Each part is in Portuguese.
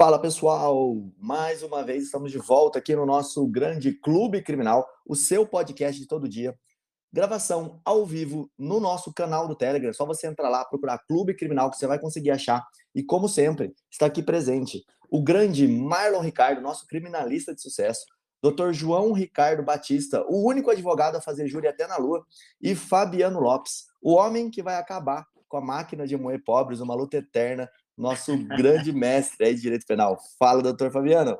Fala pessoal, mais uma vez estamos de volta aqui no nosso grande Clube Criminal, o seu podcast de todo dia. Gravação ao vivo no nosso canal do Telegram. Só você entrar lá, procurar Clube Criminal, que você vai conseguir achar. E como sempre, está aqui presente o grande Marlon Ricardo, nosso criminalista de sucesso, Dr. João Ricardo Batista, o único advogado a fazer júri até na lua, e Fabiano Lopes, o homem que vai acabar com a máquina de moer pobres, uma luta eterna nosso grande mestre aí de direito penal. Fala, doutor Fabiano.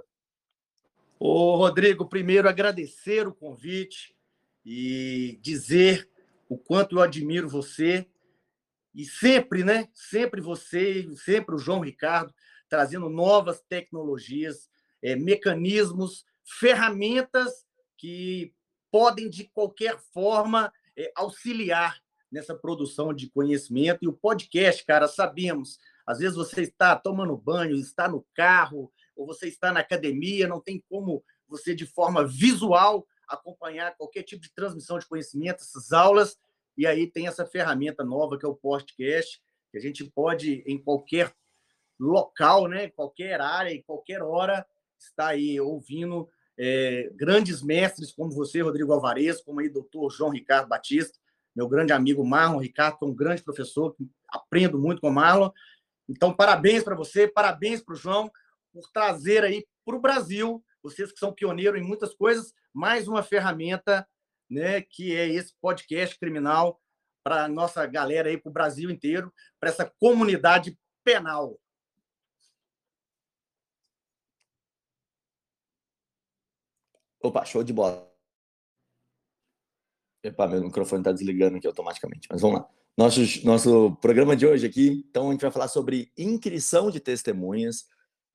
Ô, Rodrigo, primeiro agradecer o convite e dizer o quanto eu admiro você e sempre, né? Sempre você, sempre o João Ricardo trazendo novas tecnologias, é, mecanismos, ferramentas que podem de qualquer forma é, auxiliar nessa produção de conhecimento e o podcast, cara, sabemos às vezes você está tomando banho, está no carro, ou você está na academia, não tem como você, de forma visual, acompanhar qualquer tipo de transmissão de conhecimento, essas aulas. E aí tem essa ferramenta nova que é o podcast, que a gente pode, em qualquer local, né, qualquer área, em qualquer hora, estar aí ouvindo é, grandes mestres como você, Rodrigo Alvarez, como aí doutor João Ricardo Batista, meu grande amigo Marlon Ricardo, que é um grande professor, aprendo muito com o Marlon, então, parabéns para você, parabéns para o João por trazer aí para o Brasil, vocês que são pioneiros em muitas coisas, mais uma ferramenta, né, que é esse podcast criminal para a nossa galera aí, para o Brasil inteiro, para essa comunidade penal. Opa, show de bola. Epa, meu microfone está desligando aqui automaticamente, mas vamos lá. Nosso, nosso programa de hoje aqui, então a gente vai falar sobre inscrição de testemunhas.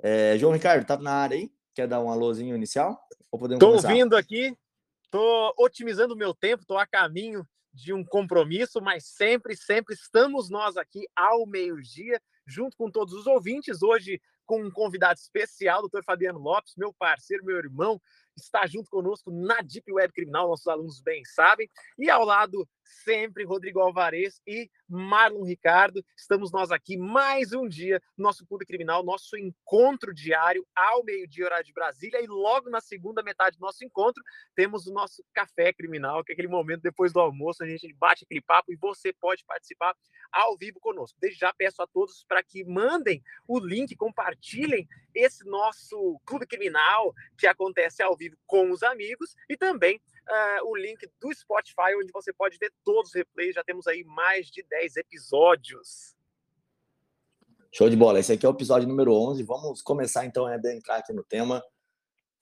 É, João Ricardo, tá na área aí? Quer dar um alôzinho inicial? Estou ouvindo aqui, estou otimizando o meu tempo, estou a caminho de um compromisso, mas sempre, sempre estamos nós aqui ao meio-dia, junto com todos os ouvintes. Hoje, com um convidado especial, o doutor Fabiano Lopes, meu parceiro, meu irmão, está junto conosco na Deep Web Criminal, nossos alunos bem sabem. E ao lado sempre Rodrigo Alvarez e Marlon Ricardo. Estamos nós aqui mais um dia, nosso Clube Criminal, nosso encontro diário ao meio-dia, horário de Brasília. E logo na segunda metade do nosso encontro, temos o nosso café criminal, que é aquele momento depois do almoço, a gente bate aquele papo e você pode participar ao vivo conosco. Desde já peço a todos para que mandem o link, compartilhem esse nosso Clube Criminal que acontece ao vivo com os amigos e também uh, o link do Spotify, onde você pode ver todos os replays. Já temos aí mais de 10 episódios. Show de bola. Esse aqui é o episódio número 11. Vamos começar então a entrar aqui no tema.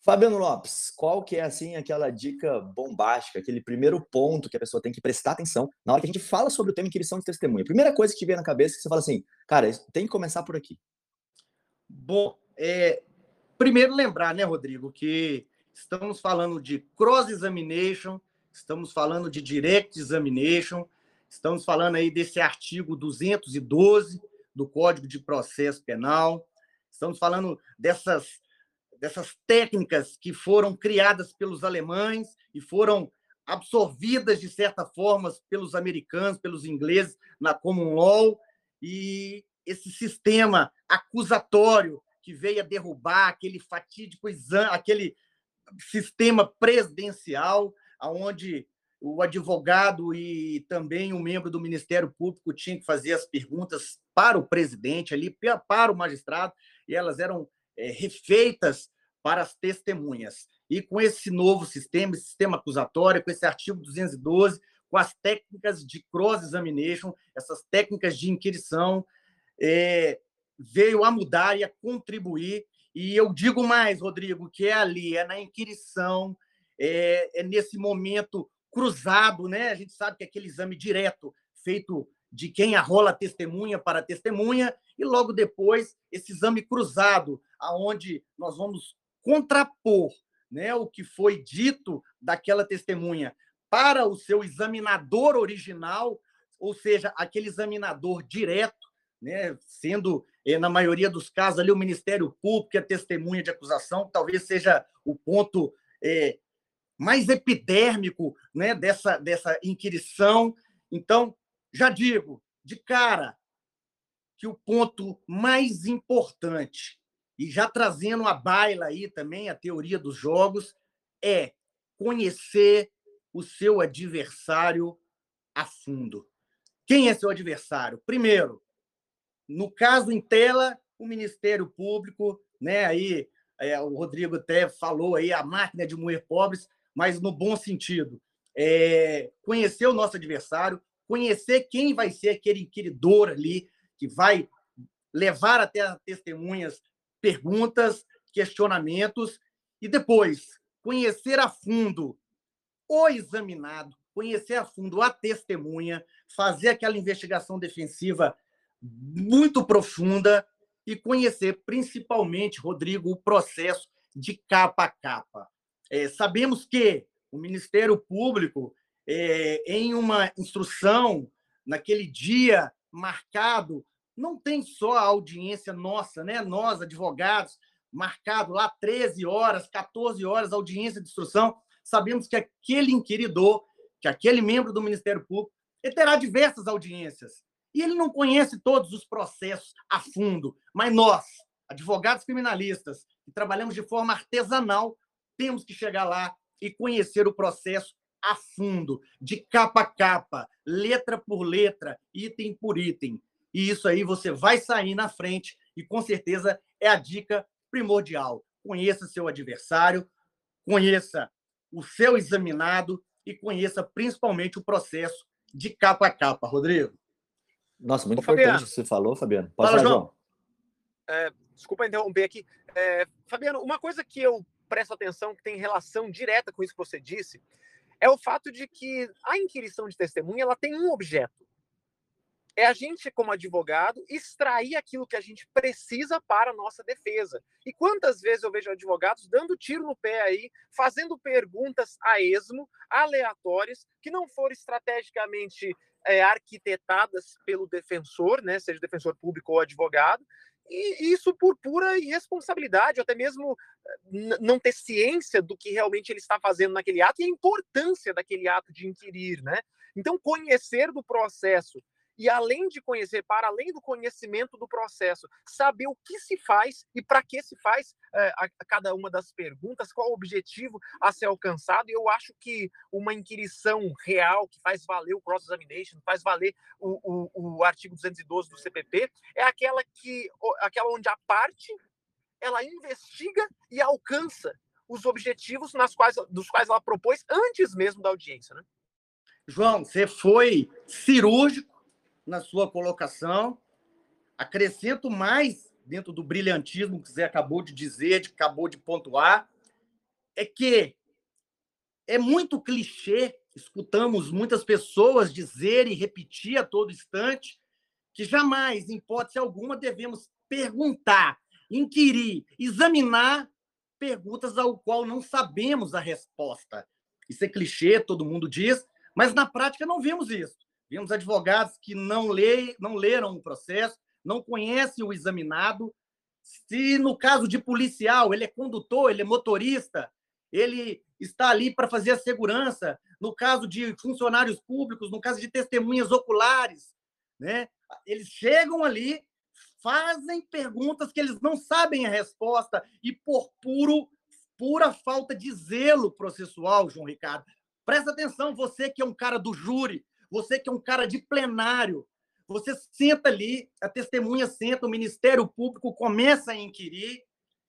Fabiano Lopes, qual que é assim aquela dica bombástica, aquele primeiro ponto que a pessoa tem que prestar atenção na hora que a gente fala sobre o tema inquirição de testemunha? Primeira coisa que te vem na cabeça que você fala assim, cara, tem que começar por aqui. Bom, é, primeiro lembrar, né, Rodrigo, que estamos falando de cross-examination, estamos falando de direct examination, estamos falando aí desse artigo 212 do Código de Processo Penal, estamos falando dessas, dessas técnicas que foram criadas pelos alemães e foram absorvidas, de certa forma, pelos americanos, pelos ingleses, na common law, e esse sistema acusatório que veio a derrubar aquele fatídico exame, aquele sistema presidencial, onde o advogado e também o um membro do Ministério Público tinham que fazer as perguntas para o presidente ali, para o magistrado, e elas eram é, refeitas para as testemunhas. E com esse novo sistema, esse sistema acusatório, com esse artigo 212, com as técnicas de cross-examination, essas técnicas de inquirição, é, veio a mudar e a contribuir e eu digo mais, Rodrigo, que é ali, é na inquirição, é, é nesse momento cruzado, né? A gente sabe que é aquele exame direto feito de quem arrola testemunha para testemunha, e logo depois esse exame cruzado, aonde nós vamos contrapor né, o que foi dito daquela testemunha para o seu examinador original, ou seja, aquele examinador direto, né, sendo na maioria dos casos, ali o Ministério Público, a testemunha de acusação, talvez seja o ponto é, mais epidérmico né, dessa, dessa inquirição. Então, já digo, de cara, que o ponto mais importante e já trazendo a baila aí também, a teoria dos jogos, é conhecer o seu adversário a fundo. Quem é seu adversário? Primeiro, no caso em tela, o Ministério Público, né? Aí é, o Rodrigo até falou aí a máquina de moer pobres, mas no bom sentido. É, conhecer o nosso adversário, conhecer quem vai ser aquele inquiridor ali que vai levar até as testemunhas perguntas, questionamentos e depois conhecer a fundo o examinado, conhecer a fundo a testemunha, fazer aquela investigação defensiva muito profunda e conhecer principalmente, Rodrigo, o processo de capa a capa. É, sabemos que o Ministério Público, é, em uma instrução, naquele dia marcado, não tem só a audiência nossa, né? nós, advogados, marcado lá 13 horas, 14 horas, audiência de instrução. Sabemos que aquele inquiridor, que aquele membro do Ministério Público, terá diversas audiências. E ele não conhece todos os processos a fundo, mas nós, advogados criminalistas, que trabalhamos de forma artesanal, temos que chegar lá e conhecer o processo a fundo, de capa a capa, letra por letra, item por item. E isso aí você vai sair na frente e com certeza é a dica primordial. Conheça seu adversário, conheça o seu examinado e conheça principalmente o processo de capa a capa, Rodrigo. Nossa, muito Ô, importante Fabiano. o que você falou, Fabiano. Pode Fala, falar, João. É, desculpa interromper aqui. É, Fabiano, uma coisa que eu presto atenção, que tem relação direta com isso que você disse, é o fato de que a inquirição de testemunha ela tem um objeto. É a gente, como advogado, extrair aquilo que a gente precisa para a nossa defesa. E quantas vezes eu vejo advogados dando tiro no pé aí, fazendo perguntas a esmo, aleatórias, que não foram estrategicamente é, arquitetadas pelo defensor, né, seja defensor público ou advogado, e isso por pura irresponsabilidade, até mesmo eh, não ter ciência do que realmente ele está fazendo naquele ato e a importância daquele ato de inquirir, né? Então, conhecer do processo e além de conhecer, para além do conhecimento do processo, saber o que se faz e para que se faz é, a, a, cada uma das perguntas, qual o objetivo a ser alcançado. E eu acho que uma inquirição real que faz valer o cross-examination, faz valer o, o, o artigo 212 do CPP, é aquela que aquela onde a parte ela investiga e alcança os objetivos nas quais, dos quais ela propôs antes mesmo da audiência, né? João, você foi cirúrgico na sua colocação. Acrescento mais dentro do brilhantismo que você acabou de dizer, que acabou de pontuar, é que é muito clichê, escutamos muitas pessoas dizer e repetir a todo instante que jamais, em hipótese alguma, devemos perguntar, inquirir, examinar perguntas ao qual não sabemos a resposta. Isso é clichê, todo mundo diz, mas na prática não vemos isso. Vimos advogados que não, lê, não leram o processo, não conhecem o examinado. Se no caso de policial, ele é condutor, ele é motorista, ele está ali para fazer a segurança. No caso de funcionários públicos, no caso de testemunhas oculares, né? eles chegam ali, fazem perguntas que eles não sabem a resposta e por puro pura falta de zelo processual, João Ricardo. Presta atenção, você que é um cara do júri, você que é um cara de plenário, você senta ali, a testemunha senta, o Ministério Público começa a inquirir,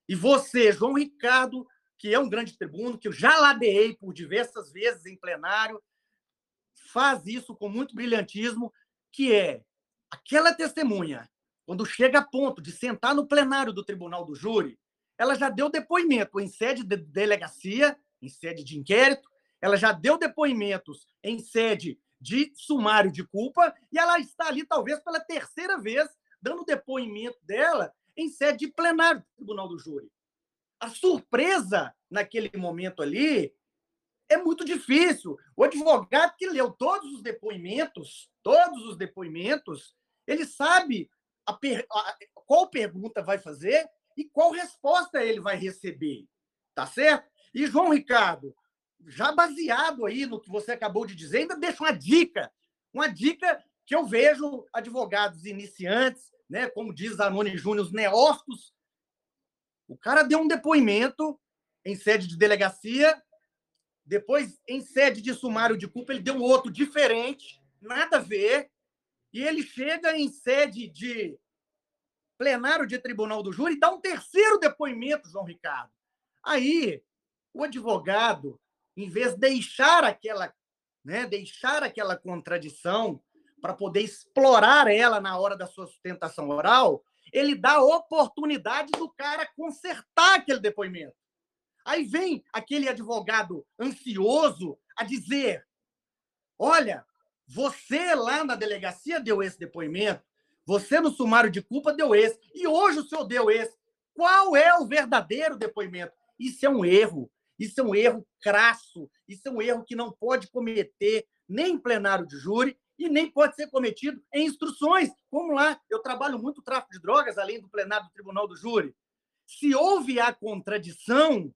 e você, João Ricardo, que é um grande tribuno, que eu já ladeei por diversas vezes em plenário, faz isso com muito brilhantismo, que é aquela testemunha, quando chega a ponto de sentar no plenário do Tribunal do Júri, ela já deu depoimento em sede de delegacia, em sede de inquérito, ela já deu depoimentos em sede de sumário de culpa e ela está ali, talvez pela terceira vez, dando depoimento dela em sede de plenário do Tribunal do Júri. A surpresa naquele momento ali é muito difícil. O advogado que leu todos os depoimentos, todos os depoimentos, ele sabe a per... a... qual pergunta vai fazer e qual resposta ele vai receber. Tá certo? E João Ricardo, já baseado aí no que você acabou de dizer, ainda deixo uma dica, uma dica que eu vejo advogados iniciantes, né, como diz Zanoni Júnior, os neófitos, O cara deu um depoimento em sede de delegacia, depois, em sede de sumário de culpa, ele deu um outro diferente, nada a ver, e ele chega em sede de plenário de tribunal do júri e dá um terceiro depoimento, João Ricardo. Aí, o advogado, em vez de deixar aquela, né, deixar aquela contradição para poder explorar ela na hora da sua sustentação oral, ele dá a oportunidade do cara consertar aquele depoimento. Aí vem aquele advogado ansioso a dizer: olha, você lá na delegacia deu esse depoimento, você no sumário de culpa deu esse, e hoje o senhor deu esse. Qual é o verdadeiro depoimento? Isso é um erro. Isso é um erro crasso. Isso é um erro que não pode cometer nem em plenário de júri e nem pode ser cometido em instruções. Como lá, eu trabalho muito tráfico de drogas, além do plenário do tribunal do júri. Se houve a contradição,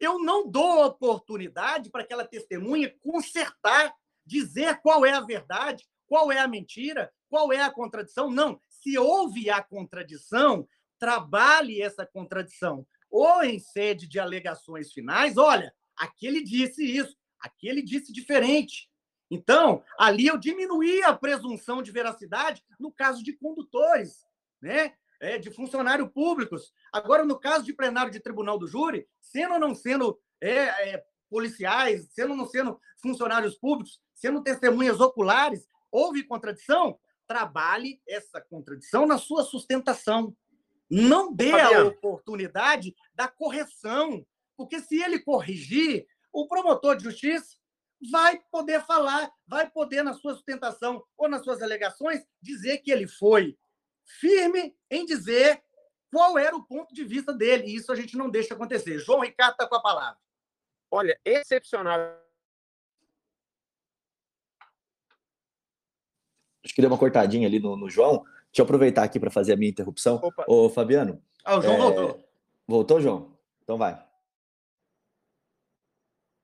eu não dou oportunidade para aquela testemunha consertar, dizer qual é a verdade, qual é a mentira, qual é a contradição. Não. Se houve a contradição, trabalhe essa contradição. Ou em sede de alegações finais, olha, aquele disse isso, aquele disse diferente. Então, ali eu diminuí a presunção de veracidade no caso de condutores, né? É, de funcionários públicos. Agora, no caso de plenário de tribunal do júri, sendo ou não sendo é, é, policiais, sendo ou não sendo funcionários públicos, sendo testemunhas oculares, houve contradição? Trabalhe essa contradição na sua sustentação. Não dê a oportunidade da correção, porque se ele corrigir, o promotor de justiça vai poder falar, vai poder, na sua sustentação ou nas suas alegações, dizer que ele foi firme em dizer qual era o ponto de vista dele. E isso a gente não deixa acontecer. João Ricardo está com a palavra. Olha, excepcional. Acho que deu uma cortadinha ali no, no João. Deixa eu aproveitar aqui para fazer a minha interrupção. Opa. Ô, Fabiano. Ah, o João é... voltou. Voltou, João? Então vai.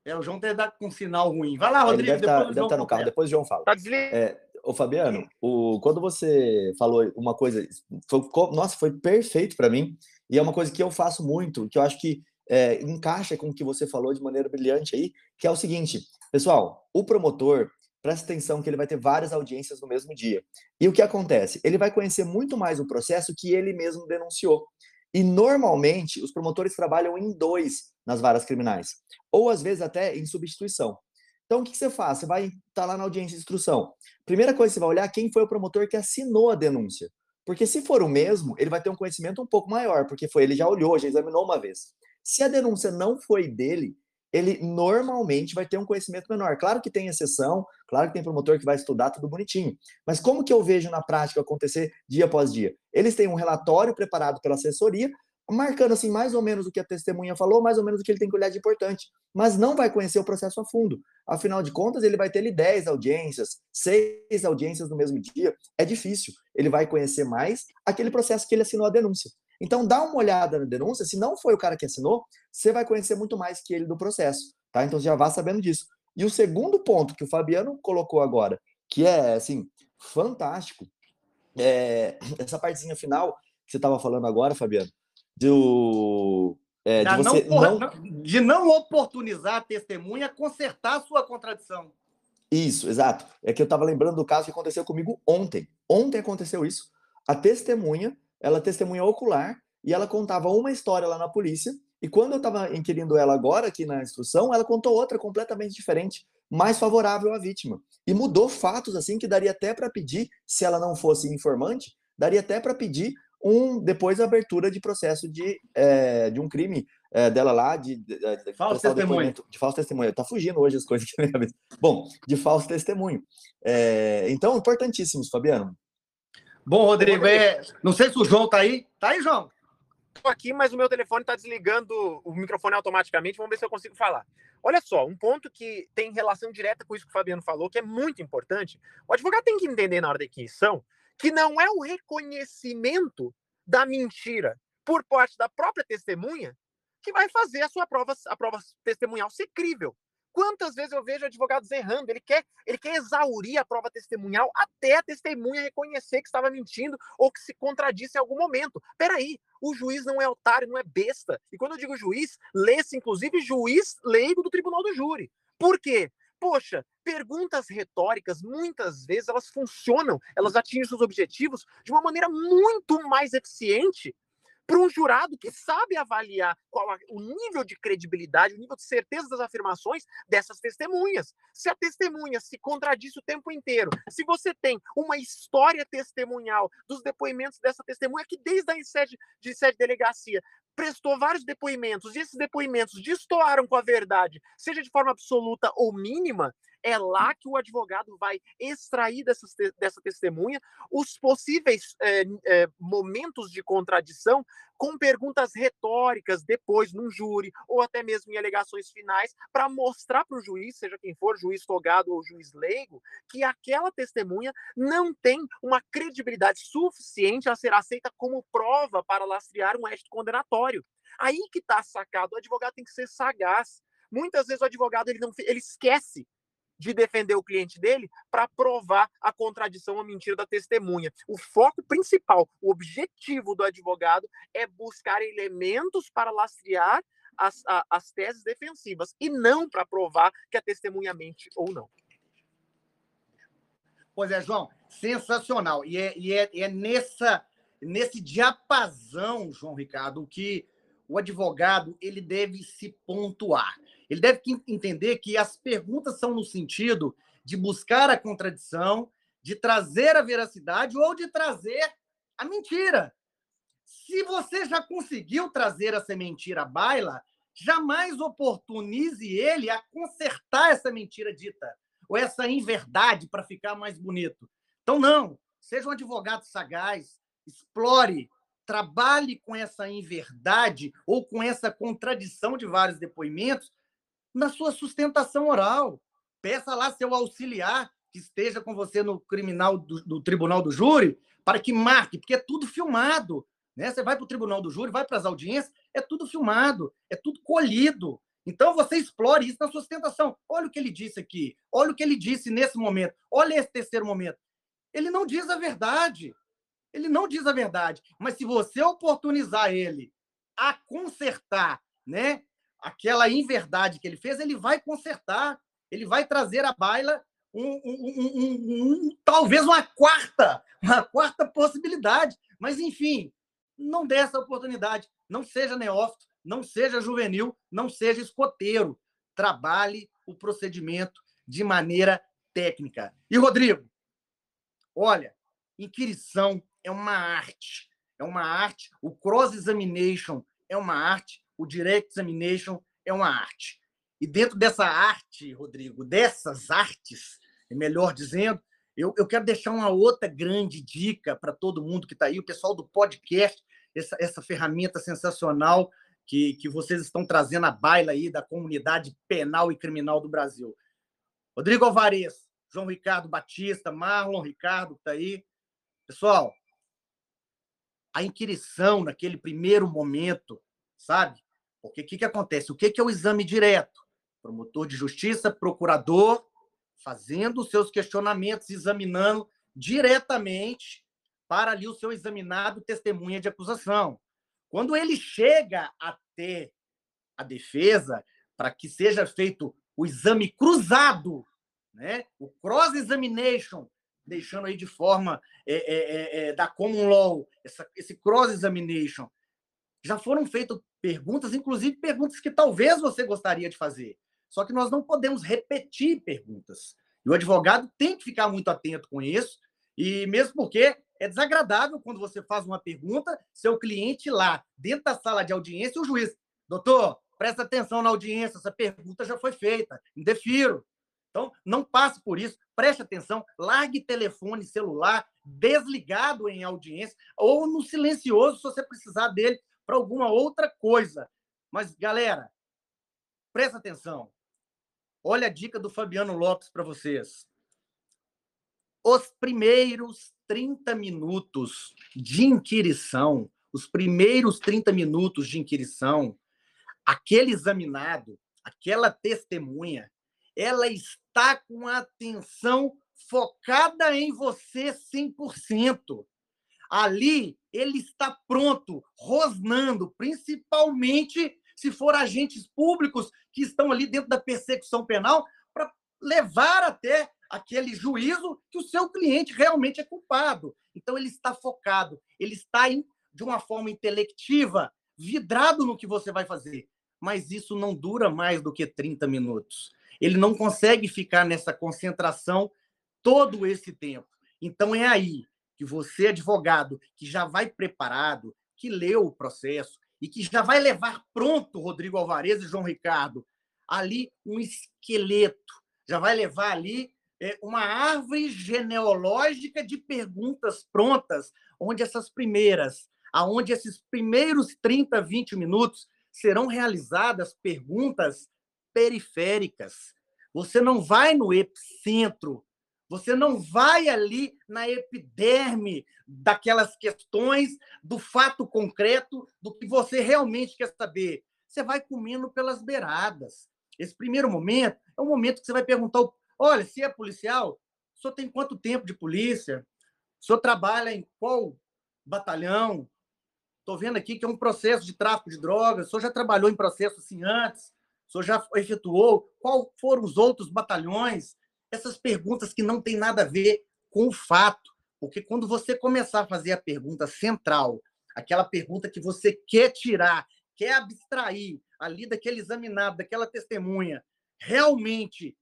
É, o João deve estar com um sinal ruim. Vai lá, Rodrigo. Ele deve, estar, deve estar no carro, depois o João fala. Tá desligado. É, ô, Fabiano, o, quando você falou uma coisa, foi, nossa, foi perfeito para mim, e é uma coisa que eu faço muito, que eu acho que é, encaixa com o que você falou de maneira brilhante aí, que é o seguinte, pessoal, o promotor, presta atenção que ele vai ter várias audiências no mesmo dia. E o que acontece? Ele vai conhecer muito mais o processo que ele mesmo denunciou. E normalmente os promotores trabalham em dois nas varas criminais, ou às vezes até em substituição. Então o que você faz? Você vai estar tá lá na audiência de instrução. Primeira coisa, você vai olhar quem foi o promotor que assinou a denúncia. Porque se for o mesmo, ele vai ter um conhecimento um pouco maior, porque foi ele já olhou, já examinou uma vez. Se a denúncia não foi dele, ele normalmente vai ter um conhecimento menor. Claro que tem exceção, claro que tem promotor que vai estudar tudo bonitinho. Mas como que eu vejo na prática acontecer dia após dia? Eles têm um relatório preparado pela assessoria, marcando assim mais ou menos o que a testemunha falou, mais ou menos o que ele tem que olhar de importante, mas não vai conhecer o processo a fundo. Afinal de contas, ele vai ter ali 10 audiências, seis audiências no mesmo dia. É difícil. Ele vai conhecer mais aquele processo que ele assinou a denúncia. Então, dá uma olhada na denúncia. Se não foi o cara que assinou, você vai conhecer muito mais que ele do processo, tá? Então, já vá sabendo disso. E o segundo ponto que o Fabiano colocou agora, que é, assim, fantástico, é essa partezinha final que você estava falando agora, Fabiano, do, é, de, você não, não... de não oportunizar a testemunha consertar a sua contradição. Isso, exato. É que eu estava lembrando do caso que aconteceu comigo ontem. Ontem aconteceu isso. A testemunha ela testemunha ocular e ela contava uma história lá na polícia. E quando eu estava inquirindo ela agora aqui na instrução, ela contou outra completamente diferente, mais favorável à vítima. E mudou fatos assim que daria até para pedir, se ela não fosse informante, daria até para pedir um depois a abertura de processo de, é, de um crime é, dela lá de, de, de falso testemunho. De falso testemunho. Tá fugindo hoje as coisas cabeça. Bom, de falso testemunho. É, então, importantíssimos, Fabiano. Bom, Rodrigo, é... não sei se o João tá aí. Tá aí, João? Tô aqui, mas o meu telefone está desligando o microfone automaticamente. Vamos ver se eu consigo falar. Olha só, um ponto que tem relação direta com isso que o Fabiano falou, que é muito importante. O advogado tem que entender na hora da inquisição que não é o reconhecimento da mentira por parte da própria testemunha que vai fazer a sua prova, a prova testemunhal ser crível. Quantas vezes eu vejo advogados errando? Ele quer, ele quer exaurir a prova testemunhal até a testemunha reconhecer que estava mentindo ou que se contradisse em algum momento. Peraí, o juiz não é otário, não é besta. E quando eu digo juiz, lê-se inclusive juiz leigo do tribunal do júri. Por quê? Poxa, perguntas retóricas, muitas vezes, elas funcionam, elas atingem seus objetivos de uma maneira muito mais eficiente para um jurado que sabe avaliar qual a, o nível de credibilidade, o nível de certeza das afirmações dessas testemunhas. Se a testemunha se contradiz o tempo inteiro, se você tem uma história testemunhal dos depoimentos dessa testemunha que desde a sede de sede de delegacia prestou vários depoimentos e esses depoimentos destoaram com a verdade, seja de forma absoluta ou mínima, é lá que o advogado vai extrair dessa, dessa testemunha os possíveis é, é, momentos de contradição com perguntas retóricas depois num júri ou até mesmo em alegações finais para mostrar para o juiz, seja quem for, juiz togado ou juiz leigo, que aquela testemunha não tem uma credibilidade suficiente a ser aceita como prova para lastrear um édito condenatório. Aí que está sacado. O advogado tem que ser sagaz. Muitas vezes o advogado ele não ele esquece de defender o cliente dele para provar a contradição ou mentira da testemunha. O foco principal, o objetivo do advogado é buscar elementos para lastrear as, a, as teses defensivas e não para provar que a testemunha mente ou não. Pois é, João, sensacional. E é, e é, é nessa, nesse diapasão, João Ricardo, que o advogado ele deve se pontuar. Ele deve entender que as perguntas são no sentido de buscar a contradição, de trazer a veracidade ou de trazer a mentira. Se você já conseguiu trazer essa mentira à baila, jamais oportunize ele a consertar essa mentira dita ou essa inverdade para ficar mais bonito. Então, não. Seja um advogado sagaz, explore, trabalhe com essa inverdade ou com essa contradição de vários depoimentos na sua sustentação oral. Peça lá seu auxiliar que esteja com você no criminal do, do tribunal do júri para que marque, porque é tudo filmado. Né? Você vai para o tribunal do júri, vai para as audiências, é tudo filmado, é tudo colhido. Então você explore isso na sustentação. Olha o que ele disse aqui, olha o que ele disse nesse momento, olha esse terceiro momento. Ele não diz a verdade. Ele não diz a verdade. Mas se você oportunizar ele a consertar né, aquela inverdade que ele fez, ele vai consertar, ele vai trazer à baila um, um, um, talvez uma quarta, uma quarta possibilidade. Mas, enfim, não dê essa oportunidade. Não seja neófito, não seja juvenil, não seja escoteiro. Trabalhe o procedimento de maneira técnica. E, Rodrigo, olha, inquirição é uma arte. É uma arte. O cross-examination é uma arte o Direct Examination é uma arte. E dentro dessa arte, Rodrigo, dessas artes, é melhor dizendo, eu, eu quero deixar uma outra grande dica para todo mundo que está aí, o pessoal do podcast, essa, essa ferramenta sensacional que, que vocês estão trazendo à baila aí da comunidade penal e criminal do Brasil. Rodrigo Alvarez, João Ricardo Batista, Marlon Ricardo, que está aí. Pessoal, a inquirição naquele primeiro momento, sabe? Porque o que, que acontece? O que, que é o exame direto? Promotor de justiça, procurador, fazendo os seus questionamentos, examinando diretamente para ali o seu examinado testemunha de acusação. Quando ele chega até a defesa, para que seja feito o exame cruzado, né? o cross-examination, deixando aí de forma é, é, é, é da common law, essa, esse cross-examination, já foram feitos perguntas, inclusive perguntas que talvez você gostaria de fazer. Só que nós não podemos repetir perguntas. E o advogado tem que ficar muito atento com isso, e mesmo porque é desagradável quando você faz uma pergunta, seu cliente lá, dentro da sala de audiência, o juiz, doutor, presta atenção na audiência, essa pergunta já foi feita, indefiro. Então, não passe por isso, preste atenção, largue telefone celular desligado em audiência ou no silencioso se você precisar dele para alguma outra coisa. Mas, galera, presta atenção. Olha a dica do Fabiano Lopes para vocês. Os primeiros 30 minutos de inquirição, os primeiros 30 minutos de inquirição, aquele examinado, aquela testemunha, ela está com a atenção focada em você 100%. Ali, ele está pronto, rosnando, principalmente se for agentes públicos que estão ali dentro da persecução penal, para levar até aquele juízo que o seu cliente realmente é culpado. Então, ele está focado, ele está em, de uma forma intelectiva, vidrado no que você vai fazer. Mas isso não dura mais do que 30 minutos. Ele não consegue ficar nessa concentração todo esse tempo. Então, é aí que você, advogado, que já vai preparado, que leu o processo e que já vai levar pronto Rodrigo Alvarez e João Ricardo ali um esqueleto, já vai levar ali é, uma árvore genealógica de perguntas prontas, onde essas primeiras, aonde esses primeiros 30, 20 minutos serão realizadas perguntas periféricas. Você não vai no epicentro você não vai ali na epiderme daquelas questões, do fato concreto, do que você realmente quer saber. Você vai comendo pelas beiradas. Esse primeiro momento é um momento que você vai perguntar: olha, se é policial, o senhor tem quanto tempo de polícia? O senhor trabalha em qual batalhão? Estou vendo aqui que é um processo de tráfico de drogas. O senhor já trabalhou em processo assim antes? O senhor já efetuou? Qual foram os outros batalhões? essas perguntas que não têm nada a ver com o fato. Porque quando você começar a fazer a pergunta central, aquela pergunta que você quer tirar, quer abstrair ali daquele examinado, daquela testemunha, realmente,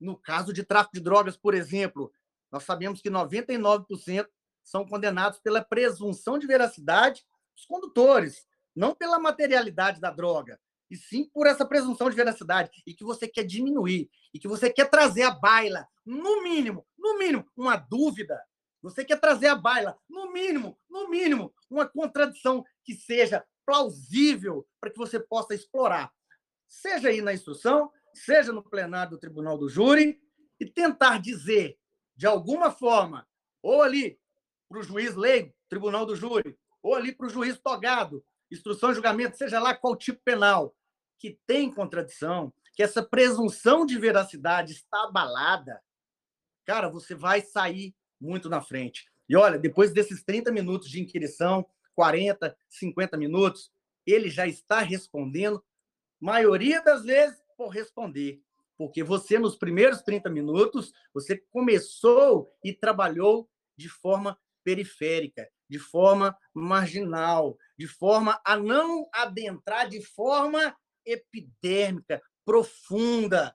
no caso de tráfico de drogas, por exemplo, nós sabemos que 99% são condenados pela presunção de veracidade dos condutores, não pela materialidade da droga e sim por essa presunção de veracidade, e que você quer diminuir, e que você quer trazer à baila, no mínimo, no mínimo, uma dúvida. Você quer trazer à baila, no mínimo, no mínimo, uma contradição que seja plausível para que você possa explorar, seja aí na instrução, seja no plenário do Tribunal do Júri, e tentar dizer, de alguma forma, ou ali para o juiz leigo, Tribunal do Júri, ou ali para o juiz togado, instrução e julgamento, seja lá qual tipo penal, que tem contradição, que essa presunção de veracidade está abalada, cara, você vai sair muito na frente. E olha, depois desses 30 minutos de inquirição, 40, 50 minutos, ele já está respondendo, maioria das vezes, por responder. Porque você, nos primeiros 30 minutos, você começou e trabalhou de forma periférica, de forma marginal, de forma a não adentrar de forma epidêmica, profunda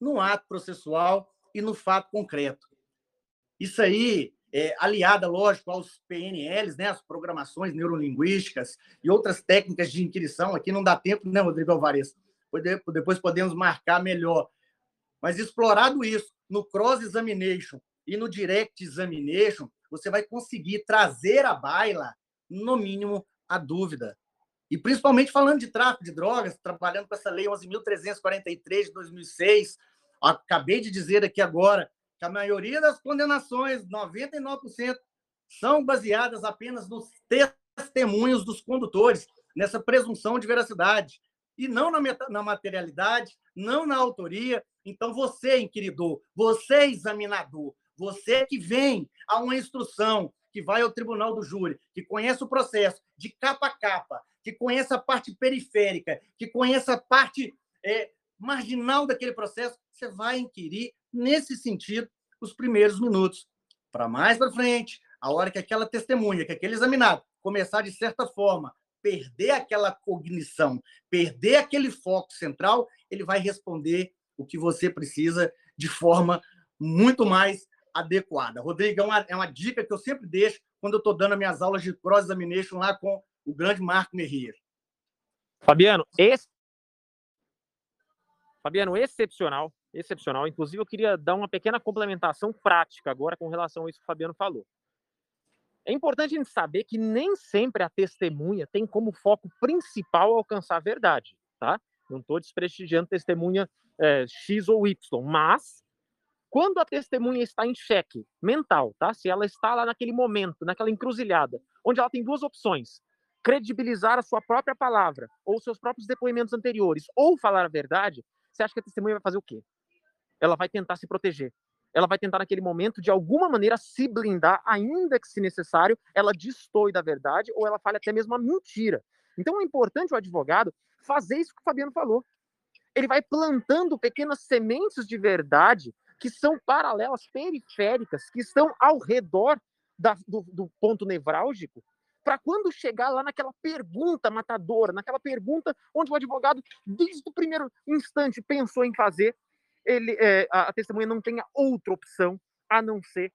no ato processual e no fato concreto. Isso aí, é, aliada, lógico, aos PNLs, né, as programações neurolinguísticas e outras técnicas de inquirição, aqui não dá tempo, né, Rodrigo Alvarez? Depois podemos marcar melhor. Mas explorado isso no cross-examination e no direct examination, você vai conseguir trazer à baila, no mínimo, a dúvida. E principalmente falando de tráfico de drogas, trabalhando com essa lei 11.343 de 2006, acabei de dizer aqui agora que a maioria das condenações, 99%, são baseadas apenas nos testemunhos dos condutores, nessa presunção de veracidade, e não na, na materialidade, não na autoria. Então, você, inquiridor, você, examinador, você que vem a uma instrução, que vai ao tribunal do júri, que conhece o processo de capa a capa, que conheça a parte periférica, que conheça a parte é, marginal daquele processo, você vai inquirir nesse sentido os primeiros minutos. Para mais para frente, a hora que aquela testemunha, que aquele examinado começar de certa forma perder aquela cognição, perder aquele foco central, ele vai responder o que você precisa de forma muito mais adequada. Rodrigo, é uma, é uma dica que eu sempre deixo quando eu estou dando minhas aulas de cross-examination lá com o grande Marco Merrier. Fabiano, esse... Fabiano, excepcional, excepcional. Inclusive, eu queria dar uma pequena complementação prática agora com relação a isso que o Fabiano falou. É importante a gente saber que nem sempre a testemunha tem como foco principal alcançar a verdade, tá? Não estou desprestigiando testemunha é, X ou Y, mas quando a testemunha está em xeque mental, tá? Se ela está lá naquele momento, naquela encruzilhada, onde ela tem duas opções: credibilizar a sua própria palavra ou seus próprios depoimentos anteriores, ou falar a verdade, você acha que a testemunha vai fazer o quê? ela vai tentar se proteger. Ela vai tentar, naquele momento, de alguma maneira, se blindar, ainda que, se necessário, ela destoe da verdade ou ela fale até mesmo a mentira. Então, é importante o advogado fazer isso que o Fabiano falou. Ele vai plantando pequenas sementes de verdade que são paralelas, periféricas, que estão ao redor da, do, do ponto nevrálgico, para quando chegar lá naquela pergunta matadora, naquela pergunta onde o advogado, desde o primeiro instante, pensou em fazer, ele, é, a, testemunha não tenha outra opção a não ser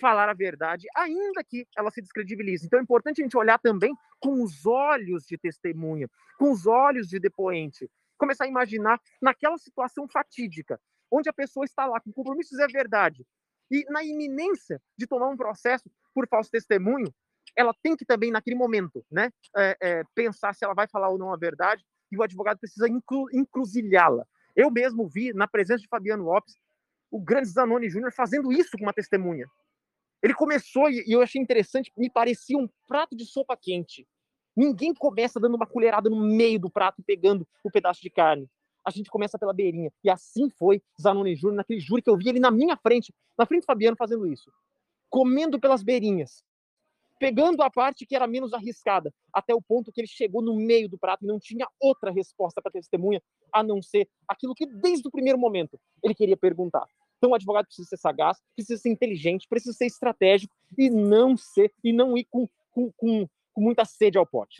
falar a verdade, ainda que ela se descredibilize. Então é importante a gente olhar também com os olhos de testemunha, com os olhos de depoente, começar a imaginar naquela situação fatídica, onde a pessoa está lá com compromissos é verdade, e na iminência de tomar um processo por falso testemunho, ela tem que também, naquele momento, né, é, é, pensar se ela vai falar ou não a verdade, e o advogado precisa inclu, encruzilhá-la. Eu mesmo vi, na presença de Fabiano Lopes, o grande Zanoni Júnior fazendo isso com uma testemunha. Ele começou, e eu achei interessante, me parecia um prato de sopa quente. Ninguém começa dando uma colherada no meio do prato e pegando o pedaço de carne. A gente começa pela beirinha. E assim foi Zanoni Júnior, naquele júri que eu vi ele na minha frente, na frente do Fabiano, fazendo isso. Comendo pelas beirinhas pegando a parte que era menos arriscada, até o ponto que ele chegou no meio do prato e não tinha outra resposta para a testemunha a não ser aquilo que desde o primeiro momento ele queria perguntar. Então o advogado precisa ser sagaz, precisa ser inteligente, precisa ser estratégico e não ser e não ir com, com, com, com muita sede ao pote.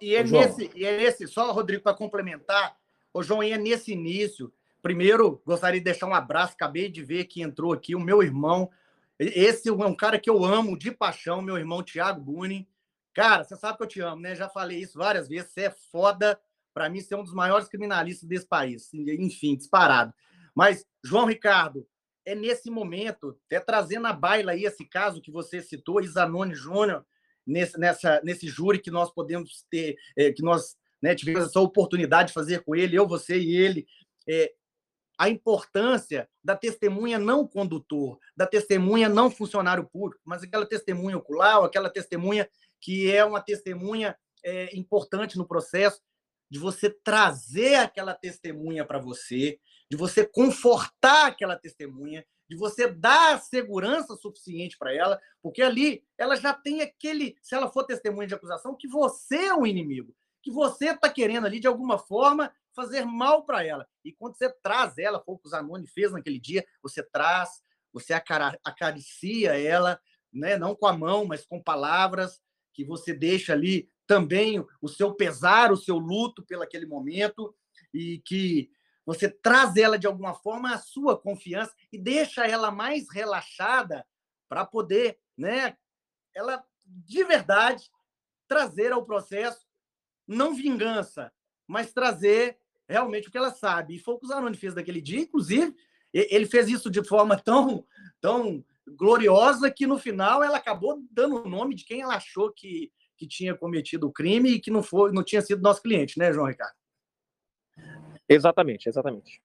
E é, nesse, e é nesse, só Rodrigo para complementar, o João, é nesse início. Primeiro, gostaria de deixar um abraço. Acabei de ver que entrou aqui o meu irmão, esse é um cara que eu amo de paixão, meu irmão Tiago Buni. Cara, você sabe que eu te amo, né? Já falei isso várias vezes. Você é foda. Para mim, você é um dos maiores criminalistas desse país. Enfim, disparado. Mas, João Ricardo, é nesse momento, até trazendo a baila aí esse caso que você citou, Isanone Júnior, nesse, nessa, nesse júri que nós podemos ter, é, que nós né, tivemos essa oportunidade de fazer com ele, eu, você e ele. É, a importância da testemunha não condutor, da testemunha não funcionário público, mas aquela testemunha ocular, aquela testemunha que é uma testemunha é, importante no processo, de você trazer aquela testemunha para você, de você confortar aquela testemunha, de você dar segurança suficiente para ela, porque ali ela já tem aquele, se ela for testemunha de acusação, que você é um inimigo, que você está querendo ali de alguma forma fazer mal para ela. E quando você traz ela, foi o Zanoni fez naquele dia, você traz, você acaricia ela, né? não com a mão, mas com palavras, que você deixa ali também o seu pesar, o seu luto pelo aquele momento, e que você traz ela de alguma forma à sua confiança e deixa ela mais relaxada para poder, né, ela de verdade trazer ao processo não vingança, mas trazer realmente o que ela sabe. E foi o que o Zanoni fez daquele dia, inclusive, ele fez isso de forma tão, tão gloriosa que no final ela acabou dando o nome de quem ela achou que, que tinha cometido o crime e que não foi, não tinha sido nosso cliente, né, João Ricardo? Exatamente, exatamente.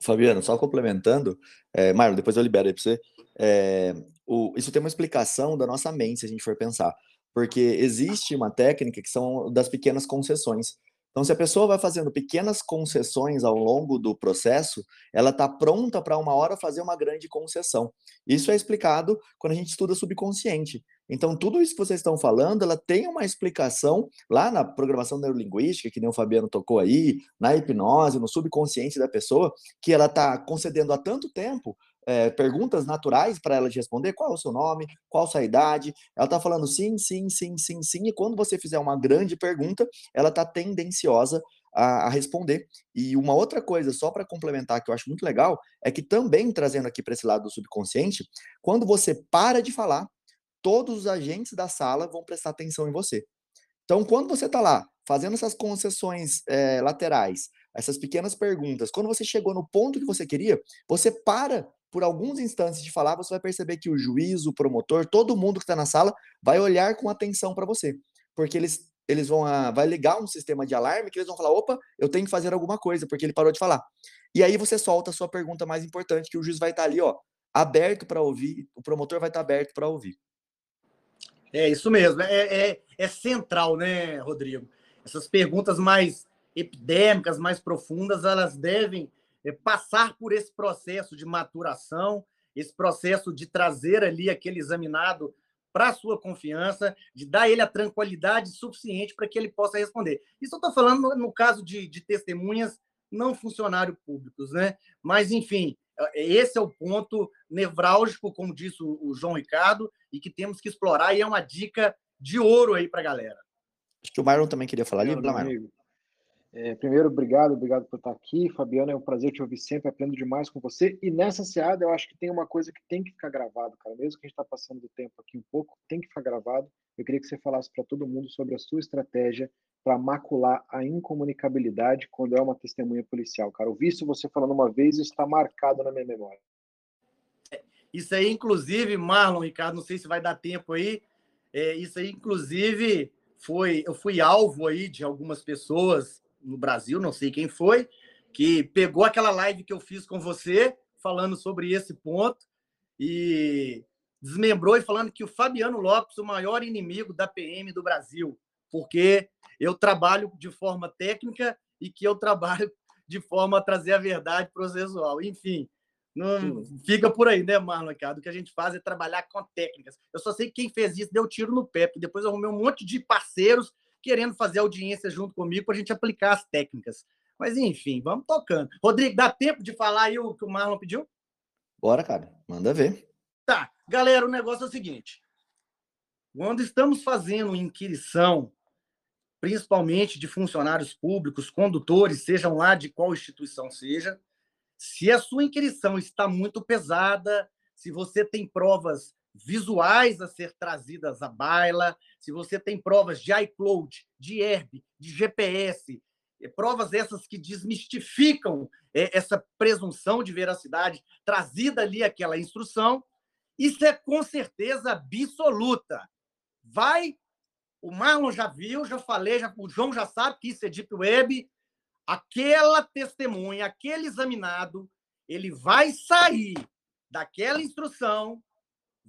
Fabiano, só complementando, é, Marlon, depois eu libero aí para você. É, o, isso tem uma explicação da nossa mente, se a gente for pensar. Porque existe uma técnica que são das pequenas concessões. Então, se a pessoa vai fazendo pequenas concessões ao longo do processo, ela está pronta para uma hora fazer uma grande concessão. Isso é explicado quando a gente estuda subconsciente. Então, tudo isso que vocês estão falando, ela tem uma explicação lá na programação neurolinguística, que nem o Fabiano tocou aí, na hipnose, no subconsciente da pessoa, que ela está concedendo há tanto tempo é, perguntas naturais para ela de responder: qual é o seu nome, qual sua idade. Ela está falando sim, sim, sim, sim, sim. E quando você fizer uma grande pergunta, ela está tendenciosa a, a, responder. E uma outra coisa, só para complementar, que eu acho muito legal, é que também trazendo aqui para esse lado do subconsciente, quando você para de falar, todos os agentes da sala vão prestar atenção em você. Então, quando você está lá fazendo essas concessões é, laterais, essas pequenas perguntas, quando você chegou no ponto que você queria, você para por alguns instantes de falar, você vai perceber que o juiz, o promotor, todo mundo que está na sala vai olhar com atenção para você, porque eles eles vão a, ah, vai ligar um sistema de alarme que eles vão falar, opa, eu tenho que fazer alguma coisa porque ele parou de falar. E aí você solta a sua pergunta mais importante que o juiz vai estar tá ali, ó, aberto para ouvir, o promotor vai estar tá aberto para ouvir. É isso mesmo, é, é, é central, né, Rodrigo? Essas perguntas mais epidêmicas, mais profundas, elas devem passar por esse processo de maturação, esse processo de trazer ali aquele examinado para a sua confiança, de dar ele a tranquilidade suficiente para que ele possa responder. Isso eu estou falando no, no caso de, de testemunhas não funcionários públicos, né? Mas, enfim, é, esse é o ponto nevrálgico, como disse o, João Ricardo, e que temos que explorar, e é uma dica de ouro aí para a galera. Acho que o Marlon também queria falar ali, Marlon. É, primeiro, obrigado, obrigado por estar aqui. Fabiana, é um prazer te ouvir sempre, aprendo demais com você. E nessa seada, eu acho que tem uma coisa que tem que ficar gravado, cara. Mesmo que a gente está passando do tempo aqui um pouco, tem que ficar gravado. Eu queria que você falasse para todo mundo sobre a sua estratégia para macular a incomunicabilidade quando é uma testemunha policial, cara. vi isso você falando uma vez e está marcado na minha memória. Isso aí, inclusive, Marlon, Ricardo, não sei se vai dar tempo aí. É, isso aí, inclusive, foi eu fui alvo aí de algumas pessoas no Brasil, não sei quem foi, que pegou aquela live que eu fiz com você, falando sobre esse ponto, e desmembrou e falando que o Fabiano Lopes, o maior inimigo da PM do Brasil, porque eu trabalho de forma técnica e que eu trabalho de forma a trazer a verdade processual. Enfim, não fica por aí, né, Marlon Ricardo? O que a gente faz é trabalhar com técnicas. Eu só sei que quem fez isso deu tiro no pé, porque depois eu arrumei um monte de parceiros querendo fazer audiência junto comigo para a gente aplicar as técnicas. Mas, enfim, vamos tocando. Rodrigo, dá tempo de falar aí o que o Marlon pediu? Bora, cara. Manda ver. Tá. Galera, o negócio é o seguinte. Quando estamos fazendo inquirição, principalmente de funcionários públicos, condutores, sejam lá de qual instituição seja, se a sua inquirição está muito pesada, se você tem provas visuais a ser trazidas à baila, se você tem provas de iCloud, de Herb, de GPS, eh, provas essas que desmistificam eh, essa presunção de veracidade trazida ali aquela instrução, isso é com certeza absoluta. Vai, o Marlon já viu, já falei, já, o João já sabe que isso é Deep Web, aquela testemunha, aquele examinado, ele vai sair daquela instrução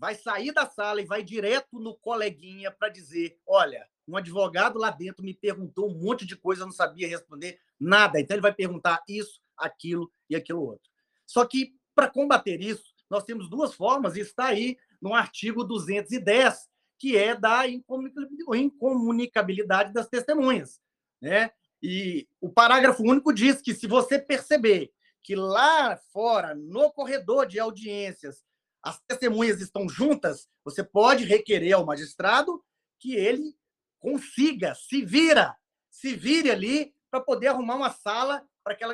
vai sair da sala e vai direto no coleguinha para dizer: olha, um advogado lá dentro me perguntou um monte de coisa, eu não sabia responder nada. Então ele vai perguntar isso, aquilo e aquilo outro. Só que para combater isso, nós temos duas formas, e está aí no artigo 210, que é da incomunicabilidade das testemunhas. Né? E o parágrafo único diz que se você perceber que lá fora, no corredor de audiências, as testemunhas estão juntas, você pode requerer ao magistrado que ele consiga, se vira, se vire ali para poder arrumar uma sala para que,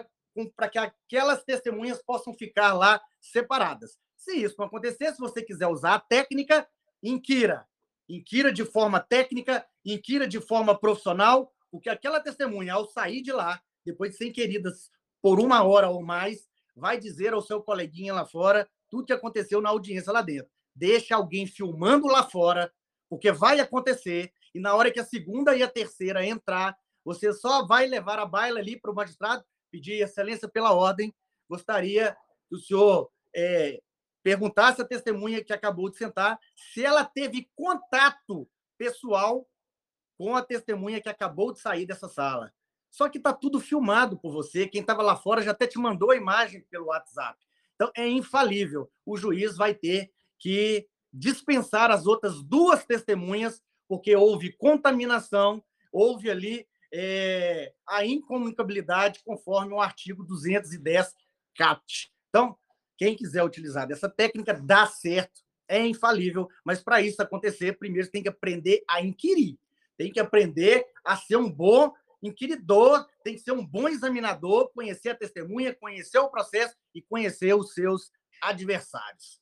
que aquelas testemunhas possam ficar lá separadas. Se isso não acontecer, se você quiser usar a técnica, inquira. Inquira de forma técnica, inquira de forma profissional, porque aquela testemunha, ao sair de lá, depois de ser inquiridas por uma hora ou mais, vai dizer ao seu coleguinha lá fora tudo que aconteceu na audiência lá dentro. Deixa alguém filmando lá fora, porque vai acontecer, e na hora que a segunda e a terceira entrar, você só vai levar a baila ali para o magistrado, pedir excelência pela ordem. Gostaria que o senhor é, perguntasse à testemunha que acabou de sentar se ela teve contato pessoal com a testemunha que acabou de sair dessa sala. Só que está tudo filmado por você. Quem estava lá fora já até te mandou a imagem pelo WhatsApp. Então, é infalível. O juiz vai ter que dispensar as outras duas testemunhas, porque houve contaminação, houve ali é, a incomunicabilidade, conforme o artigo 210 CAPT. Então, quem quiser utilizar dessa técnica, dá certo, é infalível, mas para isso acontecer, primeiro tem que aprender a inquirir, tem que aprender a ser um bom inquiridor, tem que ser um bom examinador, conhecer a testemunha, conhecer o processo e conhecer os seus adversários.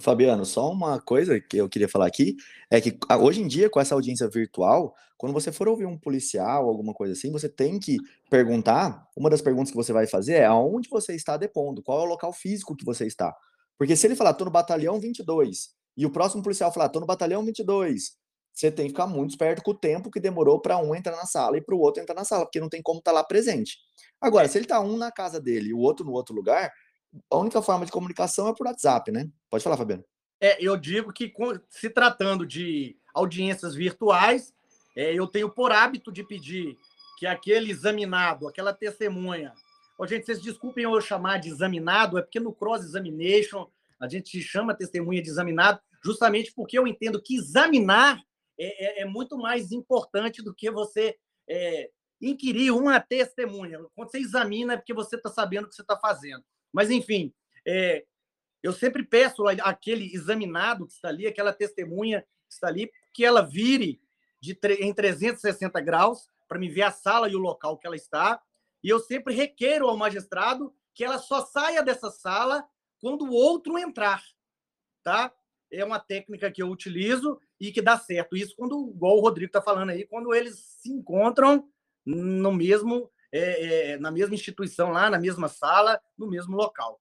Fabiano, só uma coisa que eu queria falar aqui é que hoje em dia, com essa audiência virtual, quando você for ouvir um policial, alguma coisa assim, você tem que perguntar. Uma das perguntas que você vai fazer é aonde você está depondo, qual é o local físico que você está. Porque se ele falar, tô no batalhão 22, e o próximo policial falar, tô no batalhão 22, você tem que ficar muito esperto com o tempo que demorou para um entrar na sala e para o outro entrar na sala, porque não tem como estar tá lá presente. Agora, se ele está um na casa dele e o outro no outro lugar, a única forma de comunicação é por WhatsApp, né? Pode falar, Fabiano. É, eu digo que se tratando de audiências virtuais, é, eu tenho por hábito de pedir que aquele examinado, aquela testemunha, Oh, gente, vocês desculpem eu chamar de examinado, é porque no cross-examination a gente chama testemunha de examinado, justamente porque eu entendo que examinar é, é, é muito mais importante do que você é, inquirir uma testemunha. Quando você examina, é porque você está sabendo o que você está fazendo. Mas, enfim, é, eu sempre peço aquele examinado que está ali, aquela testemunha que está ali, que ela vire de, em 360 graus para me ver a sala e o local que ela está. E eu sempre requeiro ao magistrado que ela só saia dessa sala quando o outro entrar, tá? É uma técnica que eu utilizo e que dá certo. Isso quando, igual o Rodrigo está falando aí, quando eles se encontram no mesmo, é, é, na mesma instituição lá, na mesma sala, no mesmo local.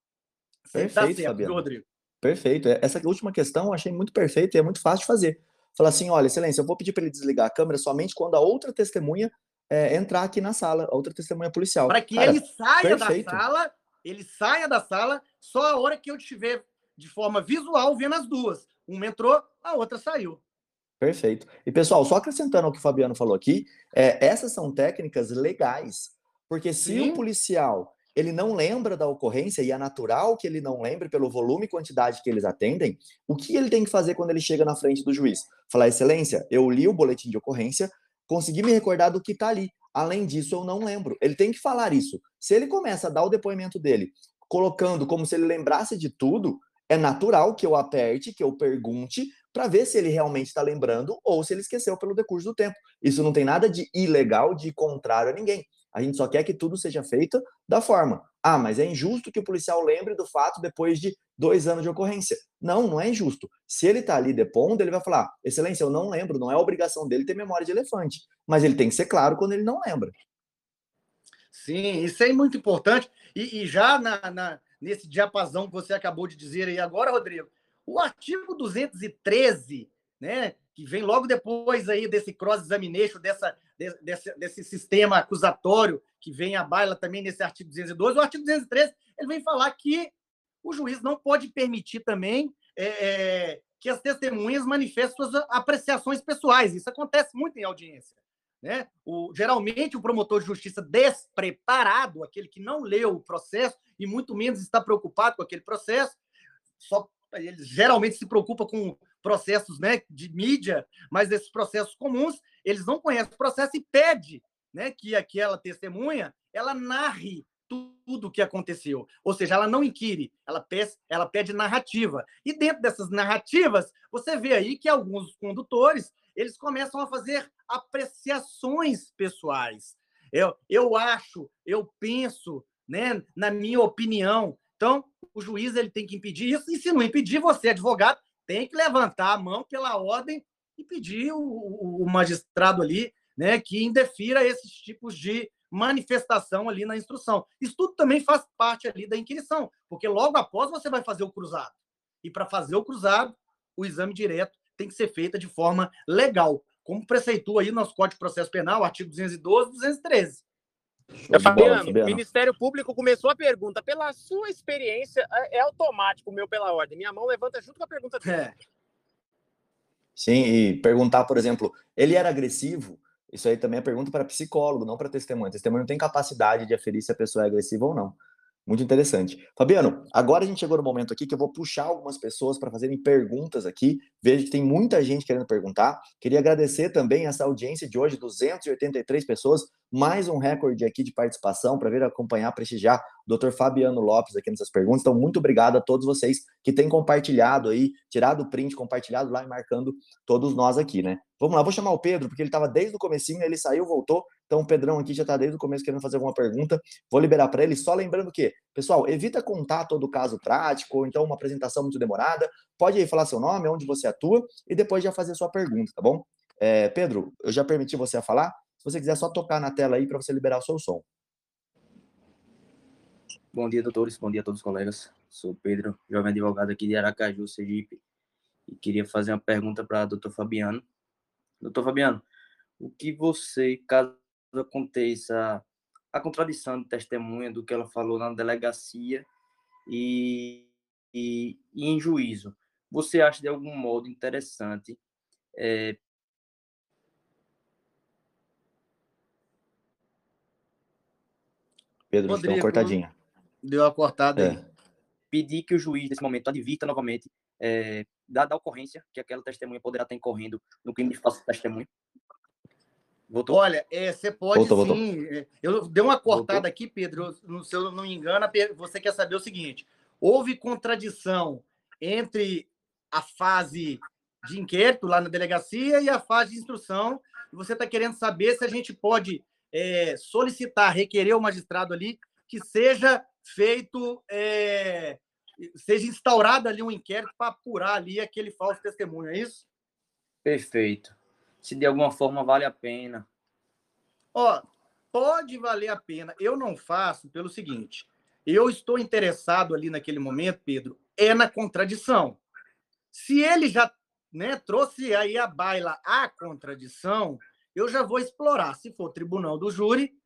Perfeito, tá certo, Fabiano. Rodrigo? Perfeito. É, essa última questão eu achei muito perfeita e é muito fácil de fazer. Falar assim, olha, excelência, eu vou pedir para ele desligar a câmera somente quando a outra testemunha é, entrar aqui na sala, a outra testemunha policial. Para que Cara, ele saia perfeito. da sala, ele saia da sala só a hora que eu estiver de forma visual vendo as duas. Uma entrou, a outra saiu. Perfeito. E pessoal, só acrescentando ao que o Fabiano falou aqui, é, essas são técnicas legais, porque se o policial ele não lembra da ocorrência, e é natural que ele não lembre pelo volume e quantidade que eles atendem, o que ele tem que fazer quando ele chega na frente do juiz? Falar, excelência, eu li o boletim de ocorrência, consegui me recordar do que está ali. Além disso, eu não lembro. Ele tem que falar isso. Se ele começa a dar o depoimento dele, colocando como se ele lembrasse de tudo, é natural que eu aperte, que eu pergunte, para ver se ele realmente está lembrando ou se ele esqueceu pelo decurso do tempo. Isso não tem nada de ilegal, de contrário a ninguém. A gente só quer que tudo seja feito da forma. Ah, mas é injusto que o policial lembre do fato depois de dois anos de ocorrência. Não, não é injusto. Se ele está ali depondo, ele vai falar: Excelência, eu não lembro, não é obrigação dele ter memória de elefante. Mas ele tem que ser claro quando ele não lembra. Sim, isso é muito importante. E, e já na, na, nesse diapasão que você acabou de dizer aí agora, Rodrigo, o artigo 213, né, que vem logo depois aí desse cross-examination, dessa, desse, desse sistema acusatório que vem à baila também nesse artigo 212, o artigo 213, ele vem falar que o juiz não pode permitir também é, é, que as testemunhas manifestem suas apreciações pessoais. Isso acontece muito em audiência. Né? O, geralmente, o promotor de justiça despreparado, aquele que não leu o processo e muito menos está preocupado com aquele processo, só ele geralmente se preocupa com processos né, de mídia, mas esses processos comuns, eles não conhecem o processo e pede né, que aquela testemunha ela narre tudo o que aconteceu. Ou seja, ela não inquire, ela pede, ela pede narrativa. E dentro dessas narrativas, você vê aí que alguns condutores eles começam a fazer apreciações pessoais. Eu, eu acho, eu penso, né, na minha opinião. Então, o juiz ele tem que impedir isso, e se não impedir, você, advogado, tem que levantar a mão pela ordem e pedir o, o, o magistrado ali né, que indefira esses tipos de manifestação ali na instrução. Isso tudo também faz parte ali da inquirição, porque logo após você vai fazer o cruzado. E para fazer o cruzado, o exame direto tem que ser feito de forma legal, como preceitua aí no nosso Código de Processo Penal, artigo 212 213. Fabiano, o Ministério Público começou a pergunta. Pela sua experiência, é, é automático o meu pela ordem. Minha mão levanta junto com a pergunta dele. É. Sim, e perguntar, por exemplo, ele era agressivo? Isso aí também é pergunta para psicólogo, não para testemunha. Testemunha não tem capacidade de aferir se a pessoa é agressiva ou não. Muito interessante. Fabiano, agora a gente chegou no momento aqui que eu vou puxar algumas pessoas para fazerem perguntas aqui. Vejo que tem muita gente querendo perguntar. Queria agradecer também essa audiência de hoje, 283 pessoas, mais um recorde aqui de participação para vir acompanhar, prestigiar o Dr. Fabiano Lopes aqui nessas perguntas. Então, muito obrigado a todos vocês que têm compartilhado aí, tirado o print, compartilhado lá e marcando todos nós aqui, né? Vamos lá, vou chamar o Pedro, porque ele estava desde o comecinho, ele saiu, voltou. Então o Pedrão aqui já está desde o começo querendo fazer alguma pergunta. Vou liberar para ele, só lembrando que, pessoal, evita contar todo o caso prático, ou então uma apresentação muito demorada. Pode aí falar seu nome, onde você atua, e depois já fazer sua pergunta, tá bom? É, Pedro, eu já permiti você a falar. Você quiser só tocar na tela aí para você liberar o seu som. Bom dia, doutores. Bom dia a todos os colegas. Sou Pedro, jovem advogado aqui de Aracaju, Sergipe. E queria fazer uma pergunta para o doutor Fabiano. Doutor Fabiano, o que você, caso aconteça a contradição de testemunha do que ela falou na delegacia e, e, e em juízo, você acha de algum modo interessante é, Pedro, Rodrigo, deu uma cortadinha. Deu uma cortada é. aí. Pedir que o juiz, nesse momento, advirta novamente é, da, da ocorrência que aquela testemunha poderá estar incorrendo no crime de falso testemunho. Voltou? Olha, é, você pode voltou, sim. Voltou. É, eu dei uma cortada voltou. aqui, Pedro. se eu não me engano, você quer saber o seguinte: houve contradição entre a fase de inquérito lá na delegacia e a fase de instrução. E você está querendo saber se a gente pode é, solicitar, requerer o magistrado ali que seja feito, é, seja instaurado ali um inquérito para apurar ali aquele falso testemunho, é isso? Perfeito. Se de alguma forma vale a pena. Ó, pode valer a pena. Eu não faço pelo seguinte: eu estou interessado ali naquele momento, Pedro, é na contradição. Se ele já né, trouxe aí a baila a contradição, eu já vou explorar, se for tribunal do júri,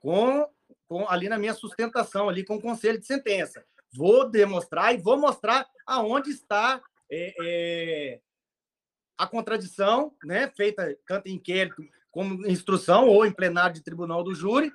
com, com ali na minha sustentação, ali com o conselho de sentença. Vou demonstrar e vou mostrar aonde está é, é, a contradição, né, feita tanto em inquérito como instrução ou em plenário de tribunal do júri,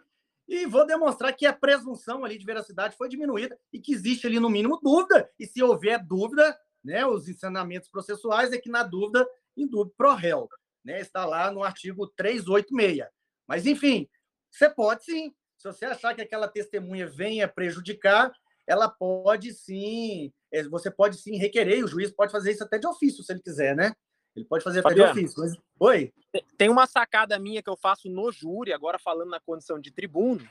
e vou demonstrar que a presunção ali de veracidade foi diminuída e que existe ali no mínimo dúvida, e se houver dúvida, né, os ensinamentos processuais é que na dúvida, em dúvida pro réu, né, está lá no artigo 386. Mas enfim, você pode sim, se você achar que aquela testemunha venha prejudicar, ela pode sim, é, você pode sim requerer, o juiz pode fazer isso até de ofício, se ele quiser, né? Ele pode fazer até de ofício. Mas... Oi? Tem uma sacada minha que eu faço no júri, agora falando na condição de tribuno,